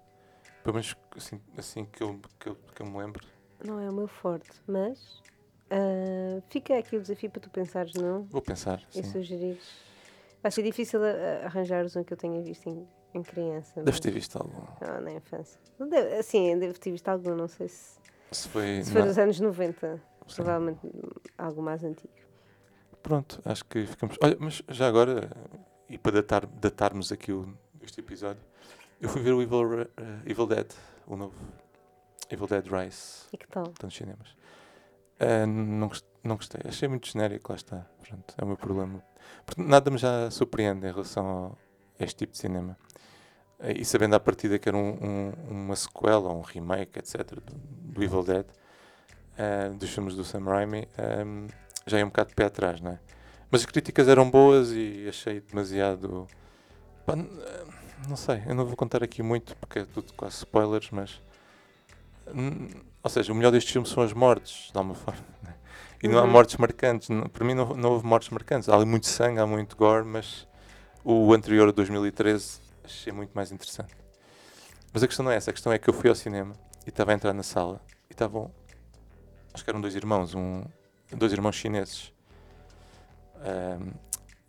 Pelo menos assim, assim que, eu, que, eu, que eu me lembro. Não é o meu forte, mas. ah, fica aqui o desafio para tu pensares, não? Vou pensar. E Sim. sugerires. Vai ser difícil a- a arranjares um que eu tenha visto em, em criança. Deves mas- ter visto algum. Não, na infância. Deve- assim, devo ter visto algum, não sei se. Se foi. Se na- dos anos 90, sim. provavelmente algo mais antigo. Pronto, acho que ficamos. Olha, mas já agora, e para datar, datarmos aqui o, este episódio, eu fui ver o Evil, eh, Evil Dead, o novo. Evil Dead Rise, E que tal? está nos cinemas. Ah, não, não gostei, achei muito genérico, lá está. Pronto, é o meu problema. Nada me já surpreende em relação a este tipo de cinema. Eh, E sabendo à partida que era um- um- uma sequela, um remake, etc., do, do Evil Dead, ah, dos filmes do Sam Raimi, ahm, já ia um bocado de pé atrás, não é? Mas as críticas eram boas e achei demasiado. Pá, eh, não sei, eu não vou contar aqui muito porque é tudo quase spoilers, mas. Ou seja, o melhor destes filmes são as mortes, de alguma forma. E não há Uhum. mortes marcantes. Para mim, não, não houve mortes marcantes. Há ali muito sangue, há muito gore, mas o anterior, 2013, achei muito mais interessante. Mas a questão não é essa. A questão é que eu fui ao cinema e estava a entrar na sala e estavam. Acho que eram dois irmãos, um, dois irmãos chineses. ahm,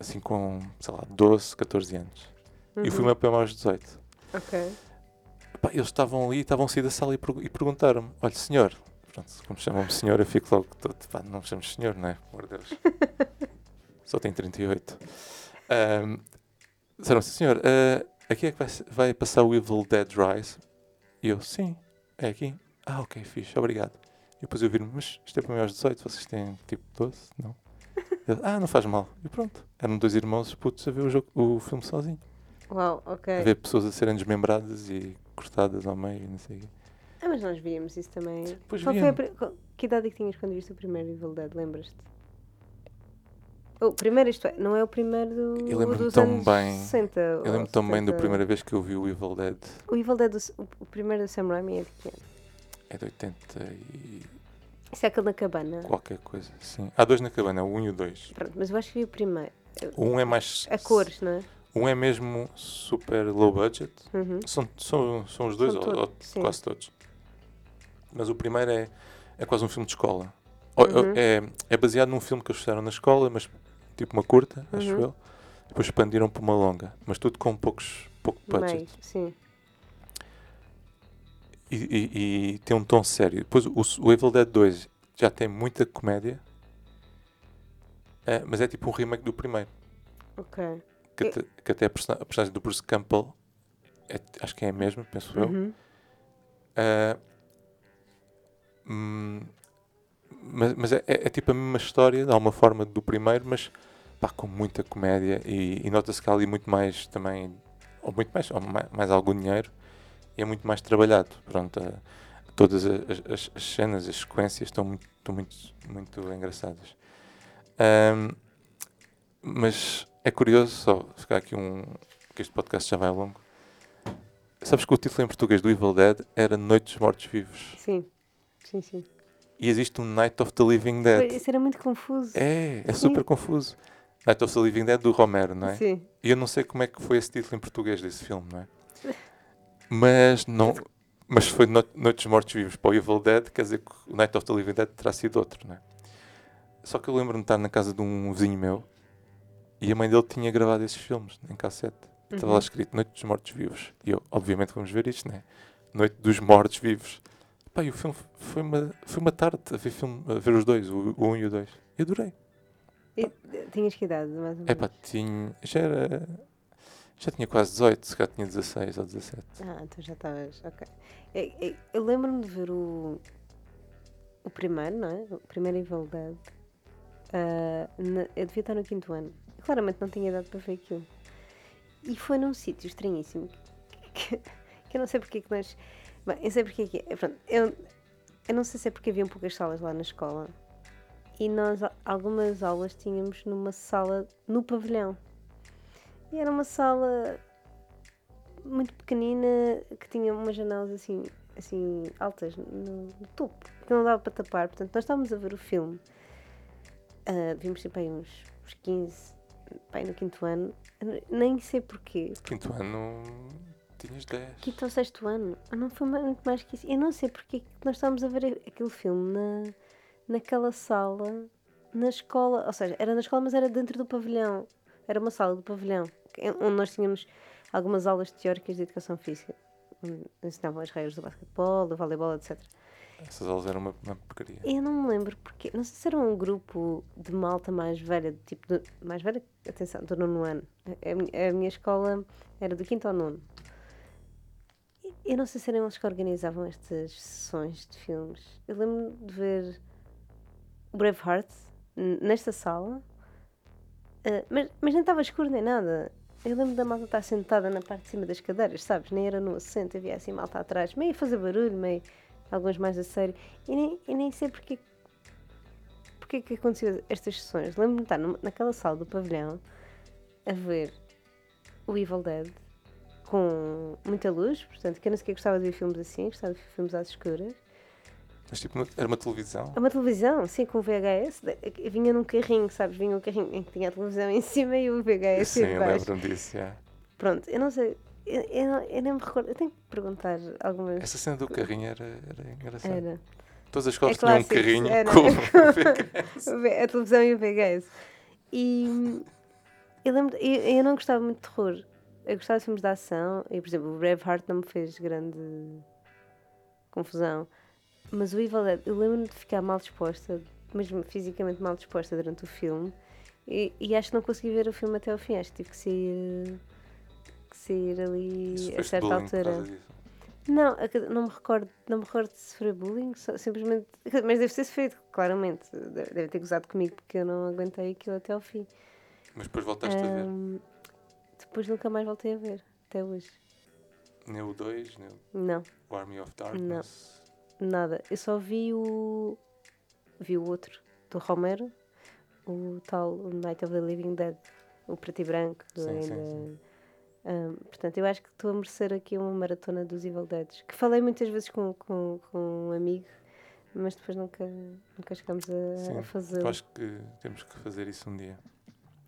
assim com, sei lá, 12, 14 anos. E fui-me até aos 18. Ok. Pá, eles estavam ali, estavam a sair da sala e, e perguntaram-me: Olha, senhor, pronto, como chamam-me senhor, eu fico logo todo, pá, não me chames senhor, não é? Por amor de Deus. Só tenho 38. Um, disseram assim: Senhor, ah, aqui é que vai, vai passar o Evil Dead Rise? E eu: Sim, é aqui. Ah, ok, fixe, obrigado. E depois eu vi-me: Mas isto é para mim aos 18, vocês têm tipo 12? Não. Ele, ah, não faz mal. E pronto, eram dois irmãos putos a ver o, jogo, o filme sozinho. Uau, ok. A ver pessoas a serem desmembradas e cortadas ao meio e não sei o quê. Ah, mas nós víamos isso também. Pois Qual foi a víamos. pri- qual- Que idade é que tinhas quando viste o primeiro Evil Dead? Lembras-te? O primeiro, isto é, não é o primeiro do, Eu lembro-me dos tão anos bem. 60. Eu ou lembro tão bem da 70. primeira vez que eu vi o Evil Dead. O Evil Dead, do, o, o primeiro do Sam Raimi é de que ano? É de 80 e Isso é aquele na cabana. qualquer coisa. Sim. Há dois na cabana, o 1 e o 2. Pronto, mas eu acho que vi o primeiro. O 1 é mais. A cores, não é? 1 é mesmo super low budget. Uhum. São, são, são os dois, São ou, todos, sim. quase todos. Mas o primeiro é, é quase um filme de escola. Uhum. É, é baseado num filme que eles fizeram na escola, mas tipo uma curta, acho Uhum. eu. Depois expandiram para uma longa. Mas tudo com poucos, pouco budget. Meio, sim. E, e- e tem um tom sério. Depois o, o Evil Dead 2 já tem muita comédia, eh, mas é tipo um remake do primeiro. Ok. Que, até, que até a, persona- a personagem do Bruce Campbell é- acho que é a mesma, penso eu. Uhum. Hum, mas mas é, é- é tipo a mesma história, de alguma forma, do primeiro, mas pá, com muita comédia e, e nota-se que há ali muito mais também, ou muito mais, ou mais, mais algum dinheiro, e é muito mais trabalhado. Pronto, eh, todas as, as- as cenas, as sequências estão muito, estão muito, muito engraçadas. Ahm, mas é curioso, só ficar aqui um. que este podcast já vai longo. Sabes que o título em português do Evil Dead era Noite dos Mortos Vivos. Sim. Sim, sim. E existe um Night of the Living Dead. Isso era muito confuso. É, é super confuso. Night of the Living Dead do Romero, não é? Sim. E eu não sei como é que foi esse título em português desse filme, não é? Mas não. Mas foi No- Noites Mortos Vivos para o Evil Dead, quer dizer que o Night of the Living Dead terá sido outro, não é? Só que eu lembro-me de estar na casa de um vizinho meu e a mãe dele tinha gravado esses filmes em cassete. Estava lá escrito Noite dos Mortos Vivos. E eu, obviamente, vamos ver isto, né? Noite dos Mortos Vivos. E o filme foi uma, foi uma tarde a ver, filme, a ver os dois, o 1 um e o 2. E adorei. E, tinhas que idade, mais ou menos? É pá, tinha. Já era. Já tinha quase 18, se calhar tinha 16 ou 17. Ah, tu já estavas. Ok. É- Eu lembro-me de ver o. O primeiro, não é? O primeiro Evil Dead. Ah, na- eu devia estar no quinto ano. Claramente não tinha idade para ver aquilo. E foi num sítio estranhíssimo. Que, que eu não sei porque é que nós. Bem, eu sei porque é que é. Pronto, eu, eu não sei se é porque haviam poucas salas lá na escola. E nós, algumas aulas, tínhamos numa sala no pavilhão. E era uma sala muito pequenina que tinha umas janelas assim, assim altas no, no topo, que não dava para tapar. Portanto, nós estávamos a ver o filme. ah, vimos tipo aí uns, uns 15, pá, aí no quinto ano. Nem sei porquê. Quinto ano tinhas 10. Quinto ou sexto ano. Não foi muito mais que isso. Eu não sei porque é nós estávamos a ver aquele filme na, naquela sala, na escola. Ou seja, era na escola, mas era dentro do pavilhão. Era uma sala do pavilhão, que- onde nós tínhamos algumas aulas teóricas de educação física. Ensinavam as regras do basquetebol, do voleibol, etc. Essas aulas eram uma, uma porcaria. Eu não me lembro porque. Não sei se era um grupo de malta mais velha, do tipo. de- mais velha, atenção, do nono ano. A, a minha escola era do quinto ao nono. Eu não sei se eram eles que organizavam estas sessões de filmes. Eu lembro de ver Braveheart nesta sala, ah, mas, mas nem estava escuro nem nada. Eu lembro da malta estar sentada na parte de cima das cadeiras, sabes? Nem era no assento, havia assim malta atrás, meio a fazer barulho, meio alguns mais a sério. E nem, e nem sei porque, porque que aconteceu estas sessões. Lembro-me de estar naquela sala do pavilhão a ver o Evil Dead com muita luz, portanto, que eu não sequer gostava de ver filmes assim, gostava de ver filmes às escuras. Mas tipo, era uma televisão. É uma televisão, sim, com VHS. Vinha num carrinho, sabes? Vinha um carrinho em que tinha a televisão em cima e o VHS Sim, em baixo. lembro-me disso, já. Pronto, eu não sei. Eu, eu, eu nem me recordo. Eu tenho que perguntar algumas. Essa cena do carrinho era, era engraçada. Era. Todas as escolas É tinham um carrinho era. com O V- a televisão e o VHS. E eu lembro, eu, eu não gostava muito de terror. Eu gostava de filmes de ação. E, por exemplo, o Braveheart não me fez grande confusão. Mas o Evil Dead, eu lembro-me de ficar mal disposta, mesmo fisicamente mal disposta durante o filme. E, e acho que não consegui ver o filme até ao fim. Acho que tive que sair, que sair ali a certa bullying altura. Não, não me recordo, não me recordo de sofrer bullying, só- simplesmente. Mas deve ter feito, claramente. Deve ter gozado comigo porque eu não aguentei aquilo até ao fim. Mas depois voltaste a ver. Depois nunca mais voltei a ver, até hoje. Nem o 2, nem Não, o Army of Darkness. nada. Eu só vi o. Vi o outro, do Romero, o tal o Night of the Living Dead, o preto e branco. do Sim, sim, ainda- sim. Ahm, portanto, eu acho que estou a merecer aqui uma maratona dos Evil Deads, que falei muitas vezes com, com, com um amigo, mas depois nunca, nunca chegámos a, Sim, a fazer. Acho que temos que fazer isso um dia.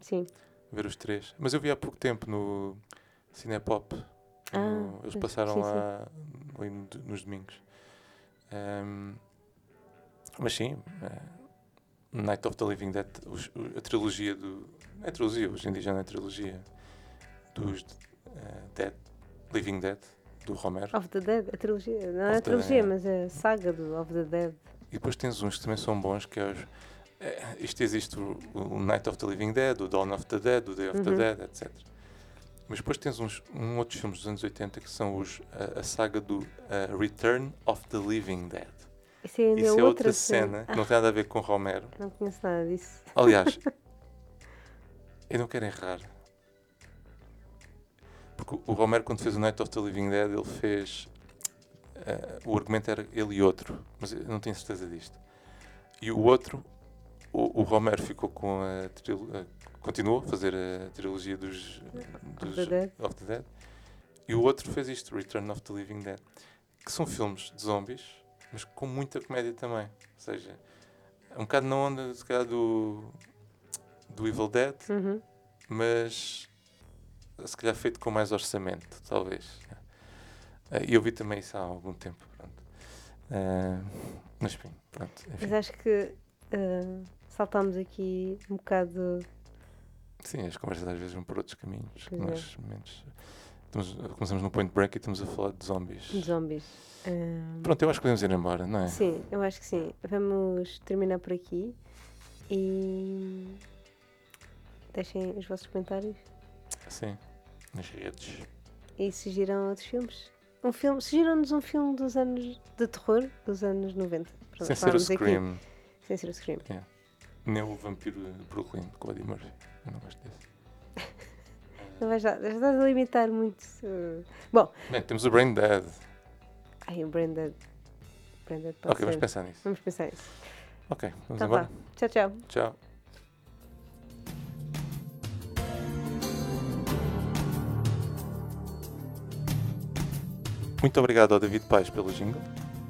Sim. Ver os três. Mas eu vi há pouco tempo no Cinepop. Ah, no- eles passaram sim, sim. lá no- nos domingos. Ahm, mas sim, eh, Night of the Living Dead, os- a trilogia do. Não é trilogia, hoje em dia já não é trilogia. Dos eh, Dead, Living Dead, do Romero. Of the Dead, a trilogia. Não é Of a the- trilogia, mas a saga do Of the Dead. E depois tens uns que também são bons, que é os. Eh, isto existe o, o Night of the Living Dead, o Dawn of the Dead, o Day of the Uhum. Dead, etc. Mas depois tens uns um outros filmes dos anos 80 que são os, a, a saga do eh, Return of the Living Dead. Isso é Isso é outra, outra cena que não tem nada a ver com Romero. Não conheço nada disso. Aliás, eu não quero errar. Porque o- Romero, quando fez o Night of the Living Dead, ele fez. eh, o argumento era ele e outro, mas eu não tenho certeza disto. E o outro, o, o Romero ficou com a. trilo- a- continuou a fazer a trilogia dos. dos the Dead. of the Dead. E o outro fez isto, Return of the Living Dead. Que são filmes de zombies, mas com muita comédia também. Ou seja, é um bocado na onda, se calhar, do, do Evil Dead, Uhum. mas se calhar feito com mais orçamento, talvez. Eh, E eu vi também isso há algum tempo. Pronto. Eh, mas enfim, pronto. enfim. Mas acho que ah, saltámos aqui um bocado Sim, as conversas às vezes vão por outros caminhos. é. nós menos- estamos- começamos no Point Break e estamos a falar de zombies. De zombies. Ahm, Pronto, eu acho que podemos ir embora, não é? Sim, eu acho que sim. Vamos terminar por aqui e deixem os vossos comentários Sim, nas redes. e sugiram outros filmes. Um filme, sugiram-nos um filme dos anos de terror dos anos 90. Pronto, Sem ser o falámos aqui. Scream, Sem ser o Scream. Nem o Vampiro de Brooklyn, com o Eddie Murphy. Eu não gosto desse. Não vais já, já estás a limitar muito. uh, Bom, Bem, temos o Brain Dead. ai, o Branded. Branded pode Ok, vamos ser. pensar nisso. Vamos pensar nisso. Ok, vamos Então embora. vá. Tchau, tchau. Tchau. Muito obrigado ao David Pais pelo jingle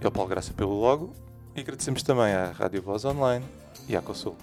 e ao Paulo Graça pelo logo. E agradecemos também à Rádio Voz Online e à Consul.